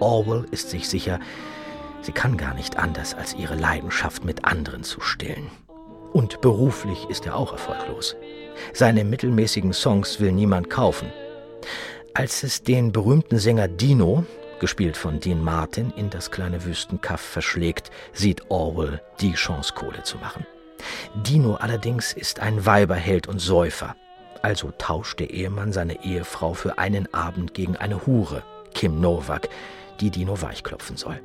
Orwell ist sich sicher, sie kann gar nicht anders, als ihre Leidenschaft mit anderen zu stillen. Und beruflich ist er auch erfolglos. Seine mittelmäßigen Songs will niemand kaufen. Als es den berühmten Sänger Dino, gespielt von Dean Martin, in das kleine Wüstenkaff verschlägt, sieht Orwell die Chance, Kohle zu machen. Dino allerdings ist ein Weiberheld und Säufer. Also tauscht der Ehemann seine Ehefrau für einen Abend gegen eine Hure, Kim Novak, die Dino weichklopfen soll.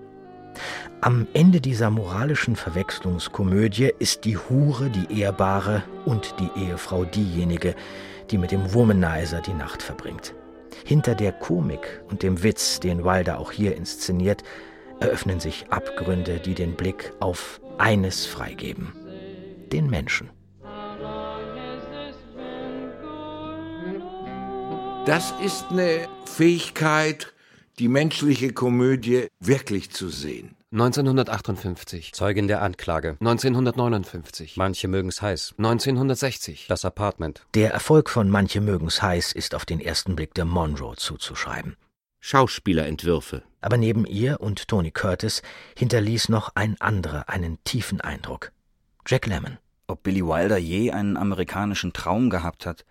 Am Ende dieser moralischen Verwechslungskomödie ist die Hure die Ehrbare und die Ehefrau diejenige, die mit dem Womanizer die Nacht verbringt. Hinter der Komik und dem Witz, den Wilder auch hier inszeniert, eröffnen sich Abgründe, die den Blick auf eines freigeben: den Menschen. Das ist eine Fähigkeit, die menschliche Komödie wirklich zu sehen. 1958. Zeugin der Anklage. 1959. Manche mögen's heiß. 1960. Das Apartment. Der Erfolg von Manche mögen's heiß ist auf den ersten Blick der Monroe zuzuschreiben. Schauspielerentwürfe. Aber neben ihr und Tony Curtis hinterließ noch ein anderer einen tiefen Eindruck. Jack Lemmon. Ob Billy Wilder je einen amerikanischen Traum gehabt hat?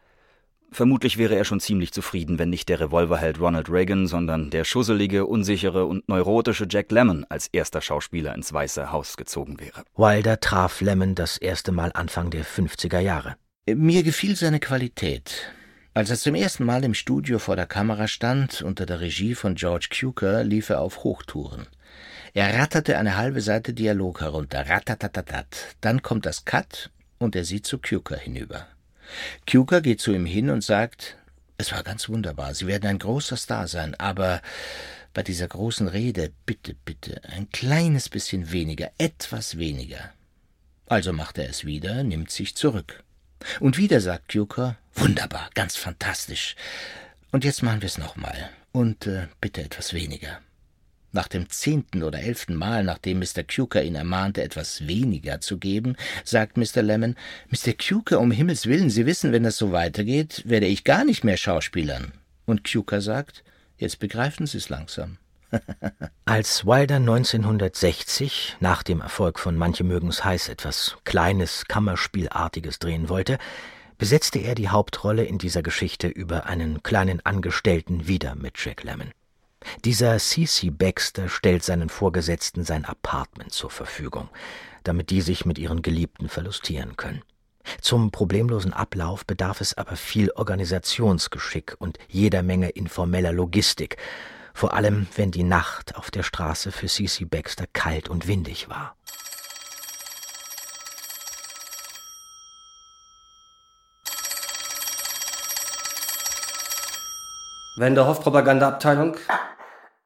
Vermutlich wäre er schon ziemlich zufrieden, wenn nicht der Revolverheld Ronald Reagan, sondern der schusselige, unsichere und neurotische Jack Lemmon als erster Schauspieler ins Weiße Haus gezogen wäre. Wilder traf Lemmon das erste Mal Anfang der 50er Jahre. Mir gefiel seine Qualität. Als er zum ersten Mal im Studio vor der Kamera stand, unter der Regie von George Cukor, lief er auf Hochtouren. Er ratterte eine halbe Seite Dialog herunter, ratatatatat. Dann kommt das Cut und er sieht zu Cukor hinüber. Cukor geht zu ihm hin und sagt, es war ganz wunderbar, Sie werden ein großer Star sein, aber bei dieser großen Rede, bitte, bitte, ein kleines bisschen weniger, etwas weniger. Also macht er es wieder, nimmt sich zurück. Und wieder sagt Cukor, wunderbar, ganz fantastisch. Und jetzt machen wir es nochmal. Und äh, bitte etwas weniger. Nach dem zehnten oder elften Mal, nachdem Mr. Cukor ihn ermahnte, etwas weniger zu geben, sagt Mr. Lemon, Mr. Cukor, um Himmels willen, Sie wissen, wenn das so weitergeht, werde ich gar nicht mehr Schauspielern. Und Cukor sagt, jetzt begreifen Sie es langsam. (laughs) Als Wilder 1960 nach dem Erfolg von Manche mögen's heiß etwas Kleines, Kammerspielartiges drehen wollte, besetzte er die Hauptrolle in dieser Geschichte über einen kleinen Angestellten wieder mit Jack Lemmon. Dieser C.C. Baxter stellt seinen Vorgesetzten sein Apartment zur Verfügung, damit die sich mit ihren Geliebten verlustieren können. Zum problemlosen Ablauf bedarf es aber viel Organisationsgeschick und jeder Menge informeller Logistik, vor allem wenn die Nacht auf der Straße für C.C. Baxter kalt und windig war. Wenderhoff Propagandaabteilung.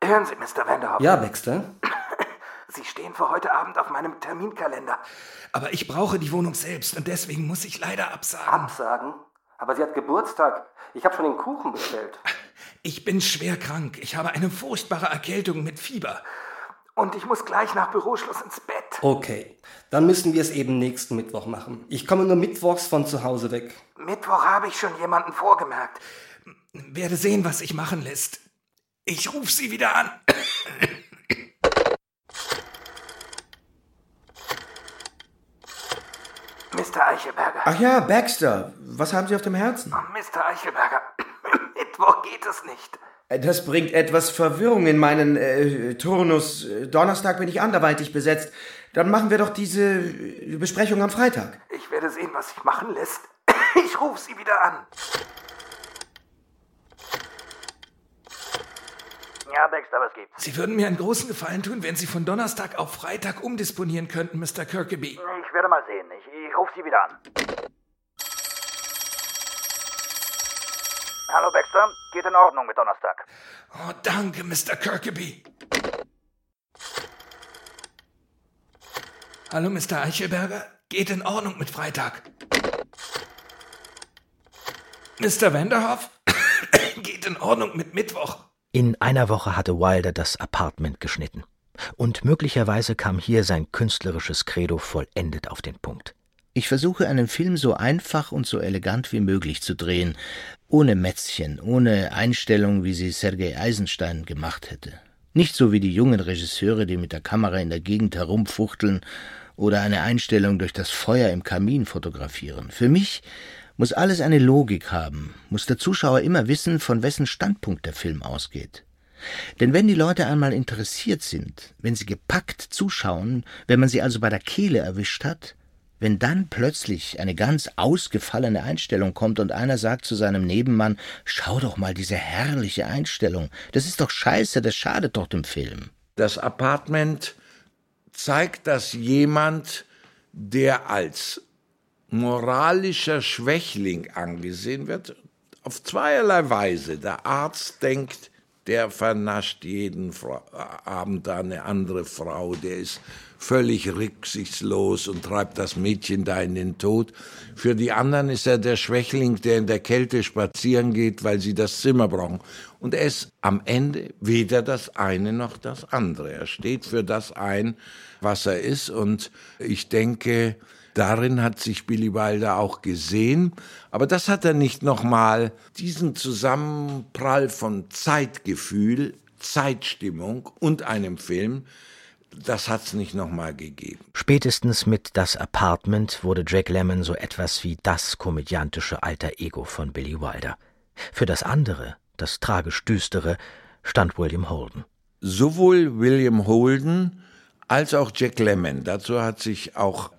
Hören Sie, Mr. Wenderhoff. Ja, Baxter. (coughs) Sie stehen für heute Abend auf meinem Terminkalender. Aber ich brauche die Wohnung selbst und deswegen muss ich leider absagen. Absagen? Aber sie hat Geburtstag. Ich habe schon den Kuchen bestellt. Ich bin schwer krank. Ich habe eine furchtbare Erkältung mit Fieber. Und ich muss gleich nach Büroschluss ins Bett. Okay, dann müssen wir es eben nächsten Mittwoch machen. Ich komme nur mittwochs von zu Hause weg. Mittwoch habe ich schon jemanden vorgemerkt. Werde sehen, was sich machen lässt. Ich rufe Sie wieder an. Mr. Eichelberger. Ach ja, Baxter. Was haben Sie auf dem Herzen? Oh, Mr. Eichelberger, (clears throat) Mittwoch geht es nicht. Das bringt etwas Verwirrung in meinen äh, Turnus. Donnerstag bin ich anderweitig besetzt. Dann machen wir doch diese Besprechung am Freitag. Ich werde sehen, was sich machen lässt. (clears throat) Ich rufe Sie wieder an. Ja, Baxter, was gibt's? Sie würden mir einen großen Gefallen tun, wenn Sie von Donnerstag auf Freitag umdisponieren könnten, Mr. Kirkeby. Ich werde mal sehen. Ich, ich rufe Sie wieder an. Hallo, Baxter. Geht in Ordnung mit Donnerstag. Oh, danke, Mr. Kirkeby. Hallo, Mr. Eichelberger. Geht in Ordnung mit Freitag. Mr. Vanderhoff? (coughs) Geht in Ordnung mit Mittwoch. In einer Woche hatte Wilder das Apartment geschnitten. Und möglicherweise kam hier sein künstlerisches Credo vollendet auf den Punkt. Ich versuche einen Film so einfach und so elegant wie möglich zu drehen, ohne Mätzchen, ohne Einstellung, wie sie Sergei Eisenstein gemacht hätte. Nicht so wie die jungen Regisseure, die mit der Kamera in der Gegend herumfuchteln oder eine Einstellung durch das Feuer im Kamin fotografieren. Für mich muss alles eine Logik haben, muss der Zuschauer immer wissen, von wessen Standpunkt der Film ausgeht. Denn wenn die Leute einmal interessiert sind, wenn sie gepackt zuschauen, wenn man sie also bei der Kehle erwischt hat, wenn dann plötzlich eine ganz ausgefallene Einstellung kommt und einer sagt zu seinem Nebenmann, schau doch mal diese herrliche Einstellung, das ist doch scheiße, das schadet doch dem Film. Das Apartment zeigt, dass jemand, der als moralischer Schwächling angesehen wird, auf zweierlei Weise. Der Arzt denkt, der vernascht jeden Fra Abend eine andere Frau, der ist völlig rücksichtslos und treibt das Mädchen da in den Tod. Für die anderen ist er der Schwächling, der in der Kälte spazieren geht, weil sie das Zimmer brauchen. Und er ist am Ende weder das eine noch das andere. Er steht für das ein, was er ist. Und ich denke, Darin hat sich Billy Wilder auch gesehen, aber das hat er nicht nochmal, diesen Zusammenprall von Zeitgefühl, Zeitstimmung und einem Film, das hat's nicht nochmal gegeben. Spätestens mit Das Apartment wurde Jack Lemmon so etwas wie das komödiantische alter Ego von Billy Wilder. Für das andere, das tragisch Düstere, stand William Holden. Sowohl William Holden als auch Jack Lemmon, dazu hat sich auch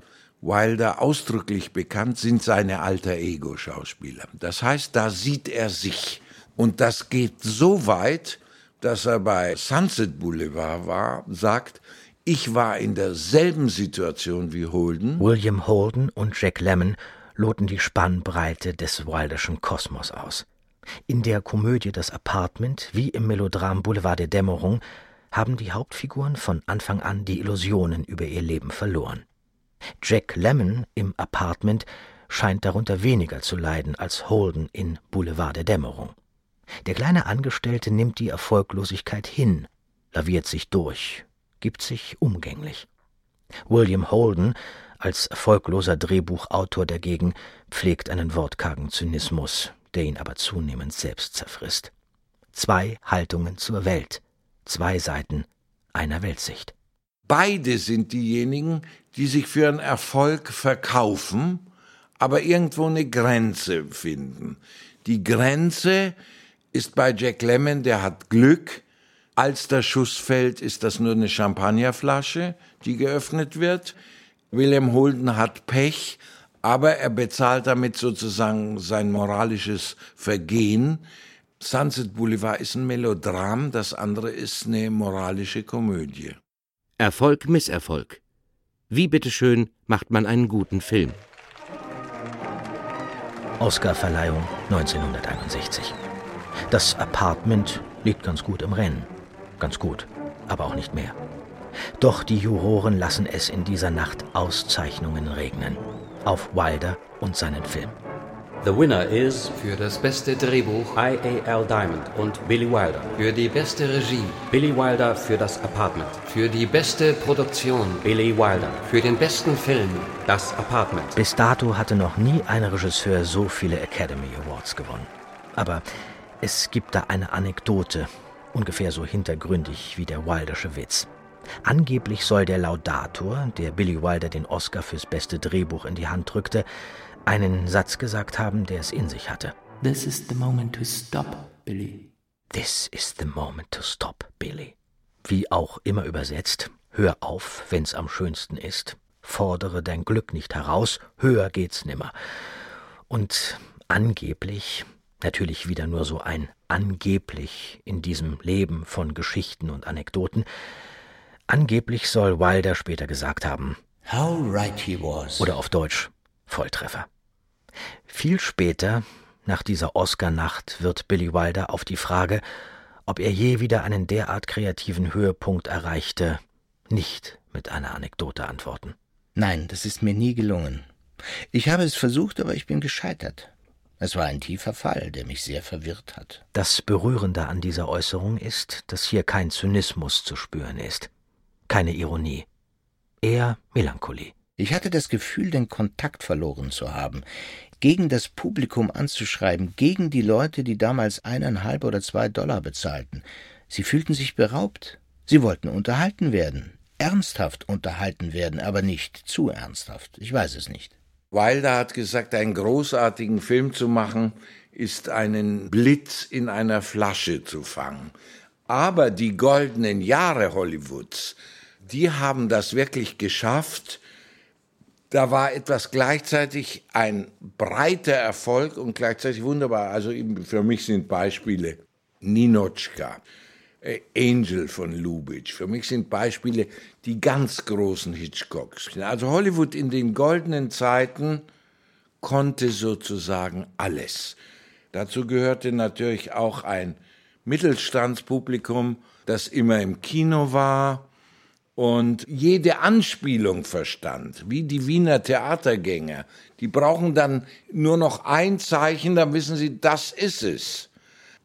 Wilder ausdrücklich bekannt, sind seine alter Ego-Schauspieler. Das heißt, da sieht er sich. Und das geht so weit, dass er bei Sunset Boulevard war, sagt, ich war in derselben Situation wie Holden. William Holden und Jack Lemmon loten die Spannbreite des Wilderschen Kosmos aus. In der Komödie Das Apartment wie im Melodram Boulevard der Dämmerung haben die Hauptfiguren von Anfang an die Illusionen über ihr Leben verloren. Jack Lemmon im Apartment scheint darunter weniger zu leiden als Holden in Boulevard der Dämmerung. Der kleine Angestellte nimmt die Erfolglosigkeit hin, laviert sich durch, gibt sich umgänglich. William Holden als erfolgloser Drehbuchautor dagegen pflegt einen wortkargen Zynismus, der ihn aber zunehmend selbst zerfrisst. Zwei Haltungen zur Welt, zwei Seiten einer Weltsicht. Beide sind diejenigen, die sich für einen Erfolg verkaufen, aber irgendwo eine Grenze finden. Die Grenze ist bei Jack Lemmon, der hat Glück. Als der Schuss fällt, ist das nur eine Champagnerflasche, die geöffnet wird. William Holden hat Pech, aber er bezahlt damit sozusagen sein moralisches Vergehen. Sunset Boulevard ist ein Melodram, das andere ist eine moralische Komödie. Erfolg, Misserfolg. Wie bitteschön macht man einen guten Film? Oscarverleihung 1961. Das Apartment liegt ganz gut im Rennen. Ganz gut, aber auch nicht mehr. Doch die Juroren lassen es in dieser Nacht Auszeichnungen regnen. Auf Wilder und seinen Film. The winner is für das beste Drehbuch I.A.L. Diamond und Billy Wilder. Für die beste Regie Billy Wilder für das Apartment. Für die beste Produktion Billy Wilder. Für den besten Film Das Apartment. Bis dato hatte noch nie ein Regisseur so viele Academy Awards gewonnen. Aber es gibt da eine Anekdote, ungefähr so hintergründig wie der Wildersche Witz. Angeblich soll der Laudator, der Billy Wilder den Oscar fürs beste Drehbuch in die Hand drückte, einen Satz gesagt haben, der es in sich hatte. This is the moment to stop, Billy. This is the moment to stop, Billy. Wie auch immer übersetzt, hör auf, wenn's am schönsten ist. Fordere dein Glück nicht heraus, höher geht's nimmer. Und angeblich Natürlich wieder nur so ein angeblich in diesem Leben von Geschichten und Anekdoten. Angeblich soll Wilder später gesagt haben. How right he was. Oder auf Deutsch Volltreffer. Viel später, nach dieser Oscar-Nacht, wird Billy Wilder auf die Frage, ob er je wieder einen derart kreativen Höhepunkt erreichte, nicht mit einer Anekdote antworten. Nein, das ist mir nie gelungen. Ich habe es versucht, aber ich bin gescheitert. Es war ein tiefer Fall, der mich sehr verwirrt hat. Das Berührende an dieser Äußerung ist, dass hier kein Zynismus zu spüren ist, keine Ironie, eher Melancholie. Ich hatte das Gefühl, den Kontakt verloren zu haben, gegen das Publikum anzuschreiben, gegen die Leute, die damals eineinhalb oder zwei Dollar bezahlten. Sie fühlten sich beraubt. Sie wollten unterhalten werden, ernsthaft unterhalten werden, aber nicht zu ernsthaft. Ich weiß es nicht. Wilder hat gesagt, einen großartigen Film zu machen, ist einen Blitz in einer Flasche zu fangen. Aber die goldenen Jahre Hollywoods, die haben das wirklich geschafft. Da war etwas gleichzeitig ein breiter Erfolg und gleichzeitig wunderbar. Also für mich sind Beispiele Ninochka, äh, Angel von Lubitsch. Für mich sind Beispiele die ganz großen Hitchcocks. Also Hollywood in den goldenen Zeiten konnte sozusagen alles. Dazu gehörte natürlich auch ein Mittelstandspublikum, das immer im Kino war und jede Anspielung verstand, wie die Wiener Theatergänger. Die brauchen dann nur noch ein Zeichen, dann wissen sie, das ist es.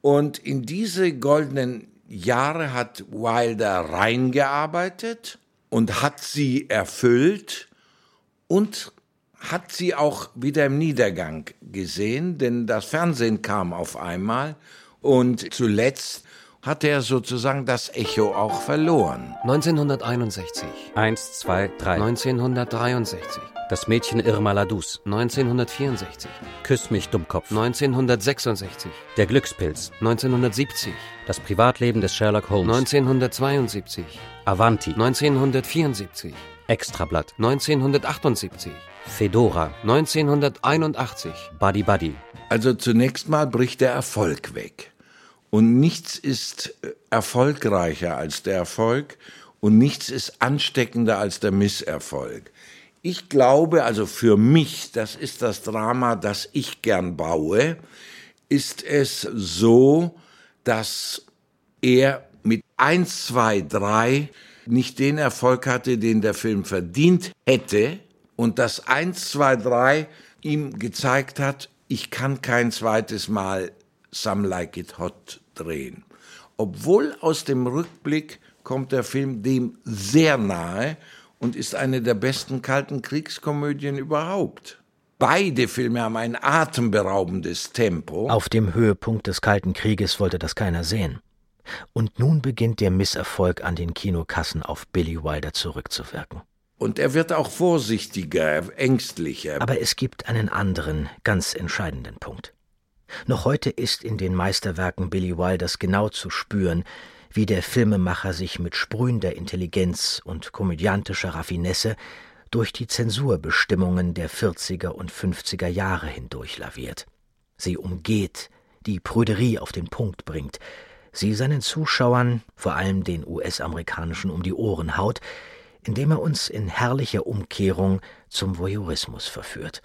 Und in diese goldenen Jahre hat Wilder reingearbeitet und hat sie erfüllt und hat sie auch wieder im Niedergang gesehen, denn das Fernsehen kam auf einmal und zuletzt hatte er sozusagen das Echo auch verloren. 1961. 1, 2, 3. 1963. Das Mädchen Irma Ladus. 1964. Küss mich, Dummkopf. 1966. Der Glückspilz. 1970. Das Privatleben des Sherlock Holmes. 1972. Avanti. 1974. Extrablatt. 1978. Fedora. 1981. Buddy Buddy. Also zunächst mal bricht der Erfolg weg. Und nichts ist äh, erfolgreicher als der Erfolg und nichts ist ansteckender als der Misserfolg. Ich glaube, also für mich, das ist das Drama, das ich gern baue, ist es so, dass er mit 1, 2, 3 nicht den Erfolg hatte, den der Film verdient hätte und das 1, 2, 3 ihm gezeigt hat, ich kann kein zweites Mal Some Like It Hot drehen. Obwohl aus dem Rückblick kommt der Film dem sehr nahe und ist eine der besten kalten Kriegskomödien überhaupt. Beide Filme haben ein atemberaubendes Tempo. Auf dem Höhepunkt des Kalten Krieges wollte das keiner sehen. Und nun beginnt der Misserfolg an den Kinokassen auf Billy Wilder zurückzuwirken. Und er wird auch vorsichtiger, ängstlicher. Aber es gibt einen anderen, ganz entscheidenden Punkt. Noch heute ist in den Meisterwerken Billy Wilders genau zu spüren, wie der Filmemacher sich mit sprühender Intelligenz und komödiantischer Raffinesse durch die Zensurbestimmungen der 40er und 50er Jahre hindurch laviert. Sie umgeht, die Prüderie auf den Punkt bringt, sie seinen Zuschauern, vor allem den US-amerikanischen, um die Ohren haut, indem er uns in herrlicher Umkehrung zum Voyeurismus verführt.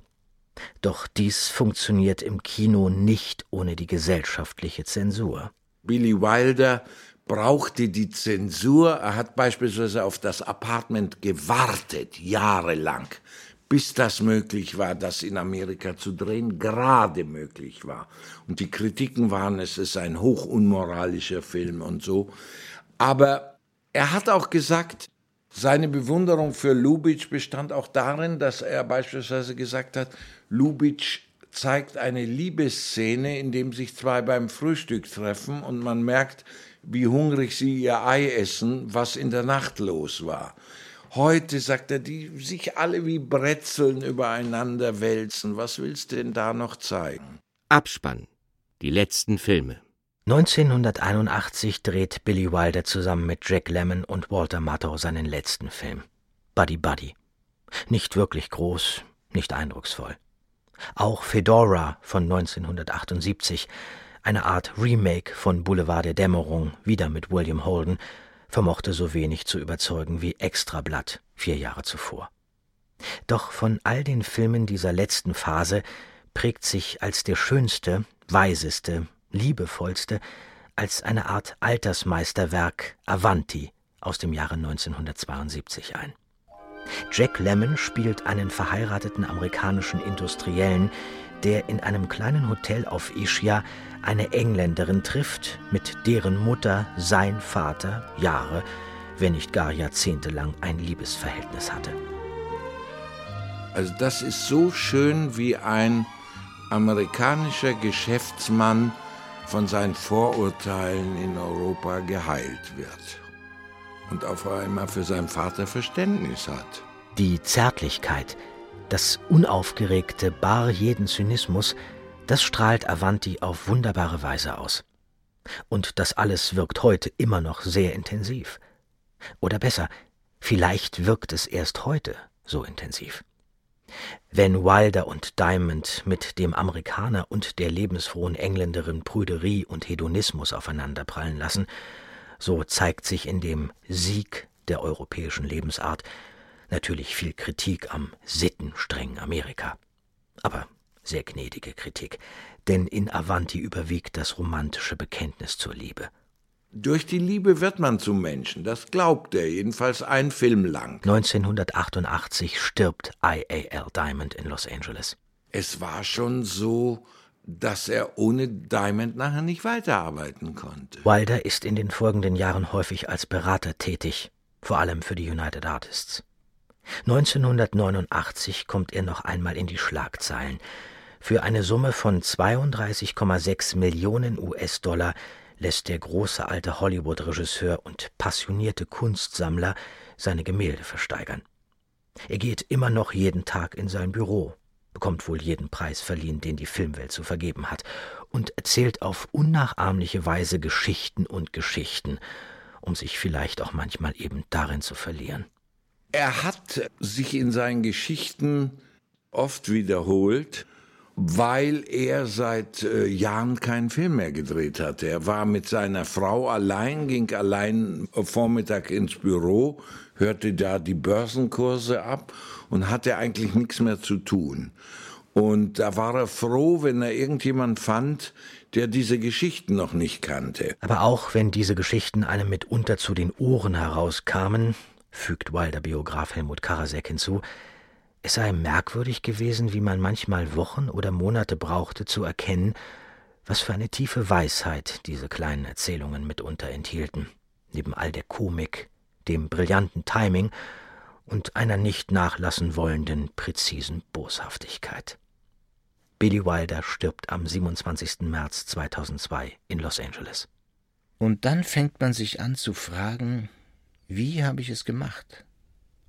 Doch dies funktioniert im Kino nicht ohne die gesellschaftliche Zensur. Billy Wilder brauchte die Zensur. Er hat beispielsweise auf das Apartment gewartet, jahrelang, bis das möglich war, das in Amerika zu drehen, gerade möglich war. Und die Kritiken waren, es ist ein hochunmoralischer Film und so. Aber er hat auch gesagt, seine Bewunderung für Lubitsch bestand auch darin, dass er beispielsweise gesagt hat, Lubitsch zeigt eine Liebesszene, in dem sich zwei beim Frühstück treffen und man merkt, wie hungrig sie ihr Ei essen, was in der Nacht los war. Heute, sagt er, die sich alle wie Brezeln übereinander wälzen. Was willst du denn da noch zeigen? Abspann. Die letzten Filme. 1981 dreht Billy Wilder zusammen mit Jack Lemmon und Walter Matthau seinen letzten Film. Buddy Buddy. Nicht wirklich groß, nicht eindrucksvoll. Auch Fedora von 1978, eine Art Remake von Boulevard der Dämmerung, wieder mit William Holden, vermochte so wenig zu überzeugen wie Extrablatt vier Jahre zuvor. Doch von all den Filmen dieser letzten Phase prägt sich als der schönste, weiseste, liebevollste als eine Art Altersmeisterwerk Avanti aus dem Jahre 1972 ein. Jack Lemmon spielt einen verheirateten amerikanischen Industriellen, der in einem kleinen Hotel auf Ischia eine Engländerin trifft, mit deren Mutter sein Vater Jahre, wenn nicht gar Jahrzehnte lang ein Liebesverhältnis hatte. Also das ist so schön, wie ein amerikanischer Geschäftsmann von seinen Vorurteilen in Europa geheilt wird und auf einmal für seinen Vater Verständnis hat. Die Zärtlichkeit, das unaufgeregte, bar jeden Zynismus, das strahlt Avanti auf wunderbare Weise aus. Und das alles wirkt heute immer noch sehr intensiv. Oder besser, vielleicht wirkt es erst heute so intensiv. Wenn Wilder und Diamond mit dem Amerikaner und der lebensfrohen Engländerin Prüderie und Hedonismus aufeinanderprallen lassen, so zeigt sich in dem Sieg der europäischen Lebensart natürlich viel Kritik am sittenstrengen Amerika. Aber sehr gnädige Kritik, denn in Avanti überwiegt das romantische Bekenntnis zur Liebe. Durch die Liebe wird man zum Menschen, das glaubt er, jedenfalls ein Film lang. 1988 stirbt I.A.L. Diamond in Los Angeles. Es war schon so, dass er ohne Diamond nachher nicht weiterarbeiten konnte. Wilder ist in den folgenden Jahren häufig als Berater tätig, vor allem für die United Artists. 1989 kommt er noch einmal in die Schlagzeilen. Für eine Summe von 32,6 Millionen US-Dollar lässt der große alte Hollywood-Regisseur und passionierte Kunstsammler seine Gemälde versteigern. Er geht immer noch jeden Tag in sein Büro, bekommt wohl jeden Preis verliehen, den die Filmwelt zu vergeben hat, und erzählt auf unnachahmliche Weise Geschichten und Geschichten, um sich vielleicht auch manchmal eben darin zu verlieren. Er hat sich in seinen Geschichten oft wiederholt, weil er seit äh, Jahren keinen Film mehr gedreht hatte. Er war mit seiner Frau allein, ging allein Vormittag ins Büro, hörte da die Börsenkurse ab und hatte eigentlich nichts mehr zu tun. Und da war er froh, wenn er irgendjemand fand, der diese Geschichten noch nicht kannte. Aber auch wenn diese Geschichten einem mitunter zu den Ohren herauskamen, fügt Wilder Biograf Helmut Karasek hinzu, es sei merkwürdig gewesen, wie man manchmal Wochen oder Monate brauchte zu erkennen, was für eine tiefe Weisheit diese kleinen Erzählungen mitunter enthielten, neben all der Komik, dem brillanten Timing und einer nicht nachlassen wollenden, präzisen Boshaftigkeit. Billy Wilder stirbt am 27. März 2002 in Los Angeles. Und dann fängt man sich an zu fragen, wie habe ich es gemacht?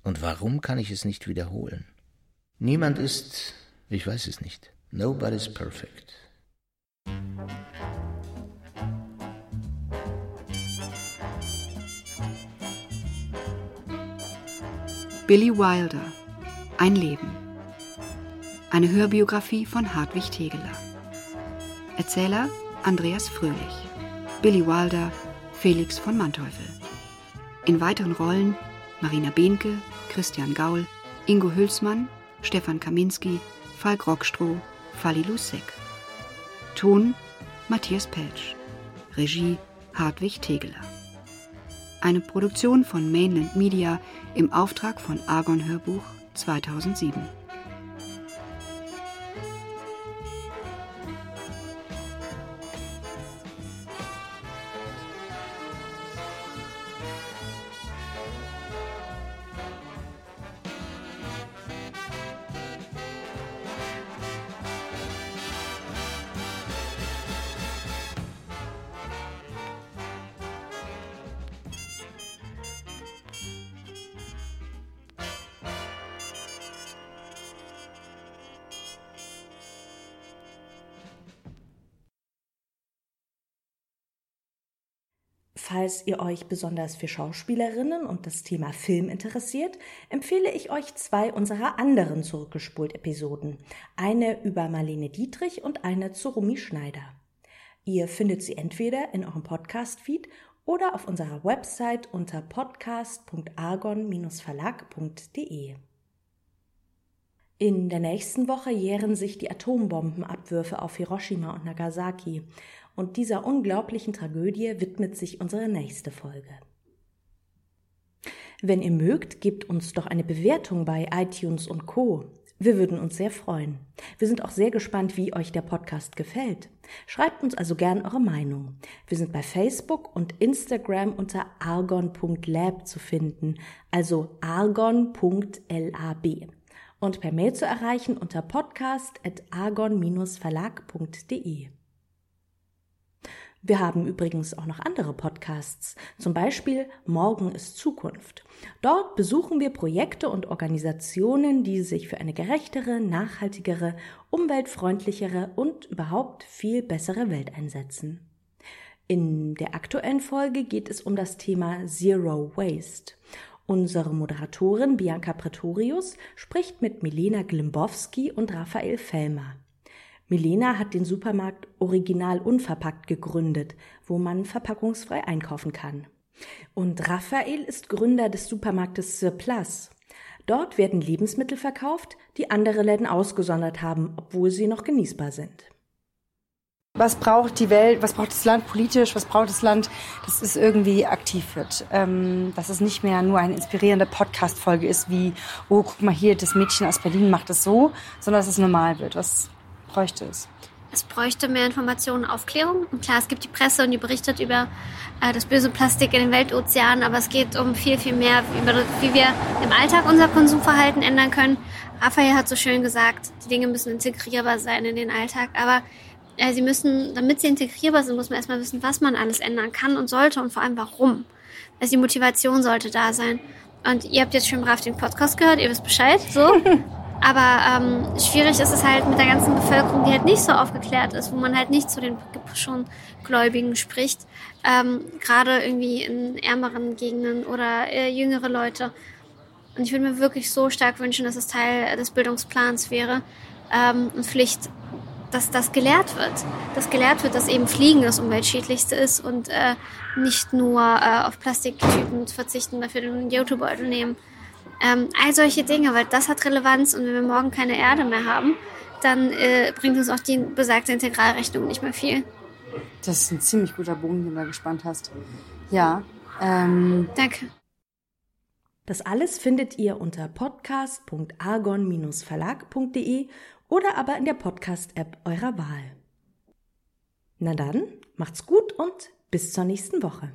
Und warum kann ich es nicht wiederholen? Niemand ist, ich weiß es nicht. Nobody's perfect. Billy Wilder Ein Leben. Eine Hörbiografie von Hartwig Tegeler. Erzähler Andreas Fröhlich. Billy Wilder Felix von Manteuffel. In weiteren Rollen Marina Behnke, Christian Gaul, Ingo Hülsmann, Stefan Kaminski, Falk Rockstroh, Fali Lusek. Ton Matthias Peltsch. Regie Hartwig Tegeler. Eine Produktion von Mainland Media im Auftrag von Argon Hörbuch 2007. Falls ihr euch besonders für Schauspielerinnen und das Thema Film interessiert, empfehle ich euch zwei unserer anderen Zurückgespult-Episoden. Eine über Marlene Dietrich und eine zu Rumi Schneider. Ihr findet sie entweder in eurem Podcast-Feed oder auf unserer Website unter podcast.argon-verlag.de. In der nächsten Woche jähren sich die Atombombenabwürfe auf Hiroshima und Nagasaki und dieser unglaublichen Tragödie widmet sich unsere nächste Folge. Wenn ihr mögt, gebt uns doch eine Bewertung bei iTunes und Co. Wir würden uns sehr freuen. Wir sind auch sehr gespannt, wie euch der Podcast gefällt. Schreibt uns also gern eure Meinung. Wir sind bei Facebook und Instagram unter argon.lab zu finden, also argon.lab. Und per Mail zu erreichen unter podcast.argon-verlag.de. Wir haben übrigens auch noch andere Podcasts, zum Beispiel Morgen ist Zukunft. Dort besuchen wir Projekte und Organisationen, die sich für eine gerechtere, nachhaltigere, umweltfreundlichere und überhaupt viel bessere Welt einsetzen. In der aktuellen Folge geht es um das Thema Zero Waste. Unsere Moderatorin Bianca Pretorius spricht mit Milena Glimbowski und Raphael Fellmer. Milena hat den Supermarkt Original Unverpackt gegründet, wo man verpackungsfrei einkaufen kann. Und Raphael ist Gründer des Supermarktes Surplus. Dort werden Lebensmittel verkauft, die andere Läden ausgesondert haben, obwohl sie noch genießbar sind. Was braucht die Welt, was braucht das Land politisch, was braucht das Land, dass es irgendwie aktiv wird. Ähm, dass es nicht mehr nur eine inspirierende Podcast-Folge ist, wie, oh, guck mal hier, das Mädchen aus Berlin macht es so, sondern dass es normal wird. Was bräuchte es? Es bräuchte mehr Informationen, Aufklärung. Und klar, es gibt die Presse und die berichtet über äh, das böse Plastik in den Weltozeanen, aber es geht um viel, viel mehr, über, wie wir im Alltag unser Konsumverhalten ändern können. Raphael hat so schön gesagt, die Dinge müssen integrierbar sein in den Alltag, aber Äh, sie müssen, damit sie integrierbar sind, muss man erstmal wissen, was man alles ändern kann und sollte und vor allem warum. Also die Motivation sollte da sein. Und ihr habt jetzt schon brav den Podcast gehört, ihr wisst Bescheid, so. (laughs) Aber ähm, schwierig ist es halt mit der ganzen Bevölkerung, die halt nicht so aufgeklärt ist, wo man halt nicht zu den schon Gläubigen spricht. Ähm, Gerade irgendwie in ärmeren Gegenden oder äh, jüngere Leute. Und ich würde mir wirklich so stark wünschen, dass es Teil des Bildungsplans wäre ähm, und Pflicht, dass das gelehrt wird. Dass gelehrt wird, dass eben Fliegen das umweltschädlichste ist und äh, nicht nur äh, auf Plastiktüten verzichten, dafür den Jutebeutel nehmen. Ähm, all solche Dinge, weil das hat Relevanz und wenn wir morgen keine Erde mehr haben, dann äh, bringt uns auch die besagte Integralrechnung nicht mehr viel. Das ist ein ziemlich guter Bogen, den du da gespannt hast. Ja. Ähm, Danke. Das alles findet ihr unter podcast.argon-verlag.de oder aber in der Podcast-App eurer Wahl. Na dann, macht's gut und bis zur nächsten Woche.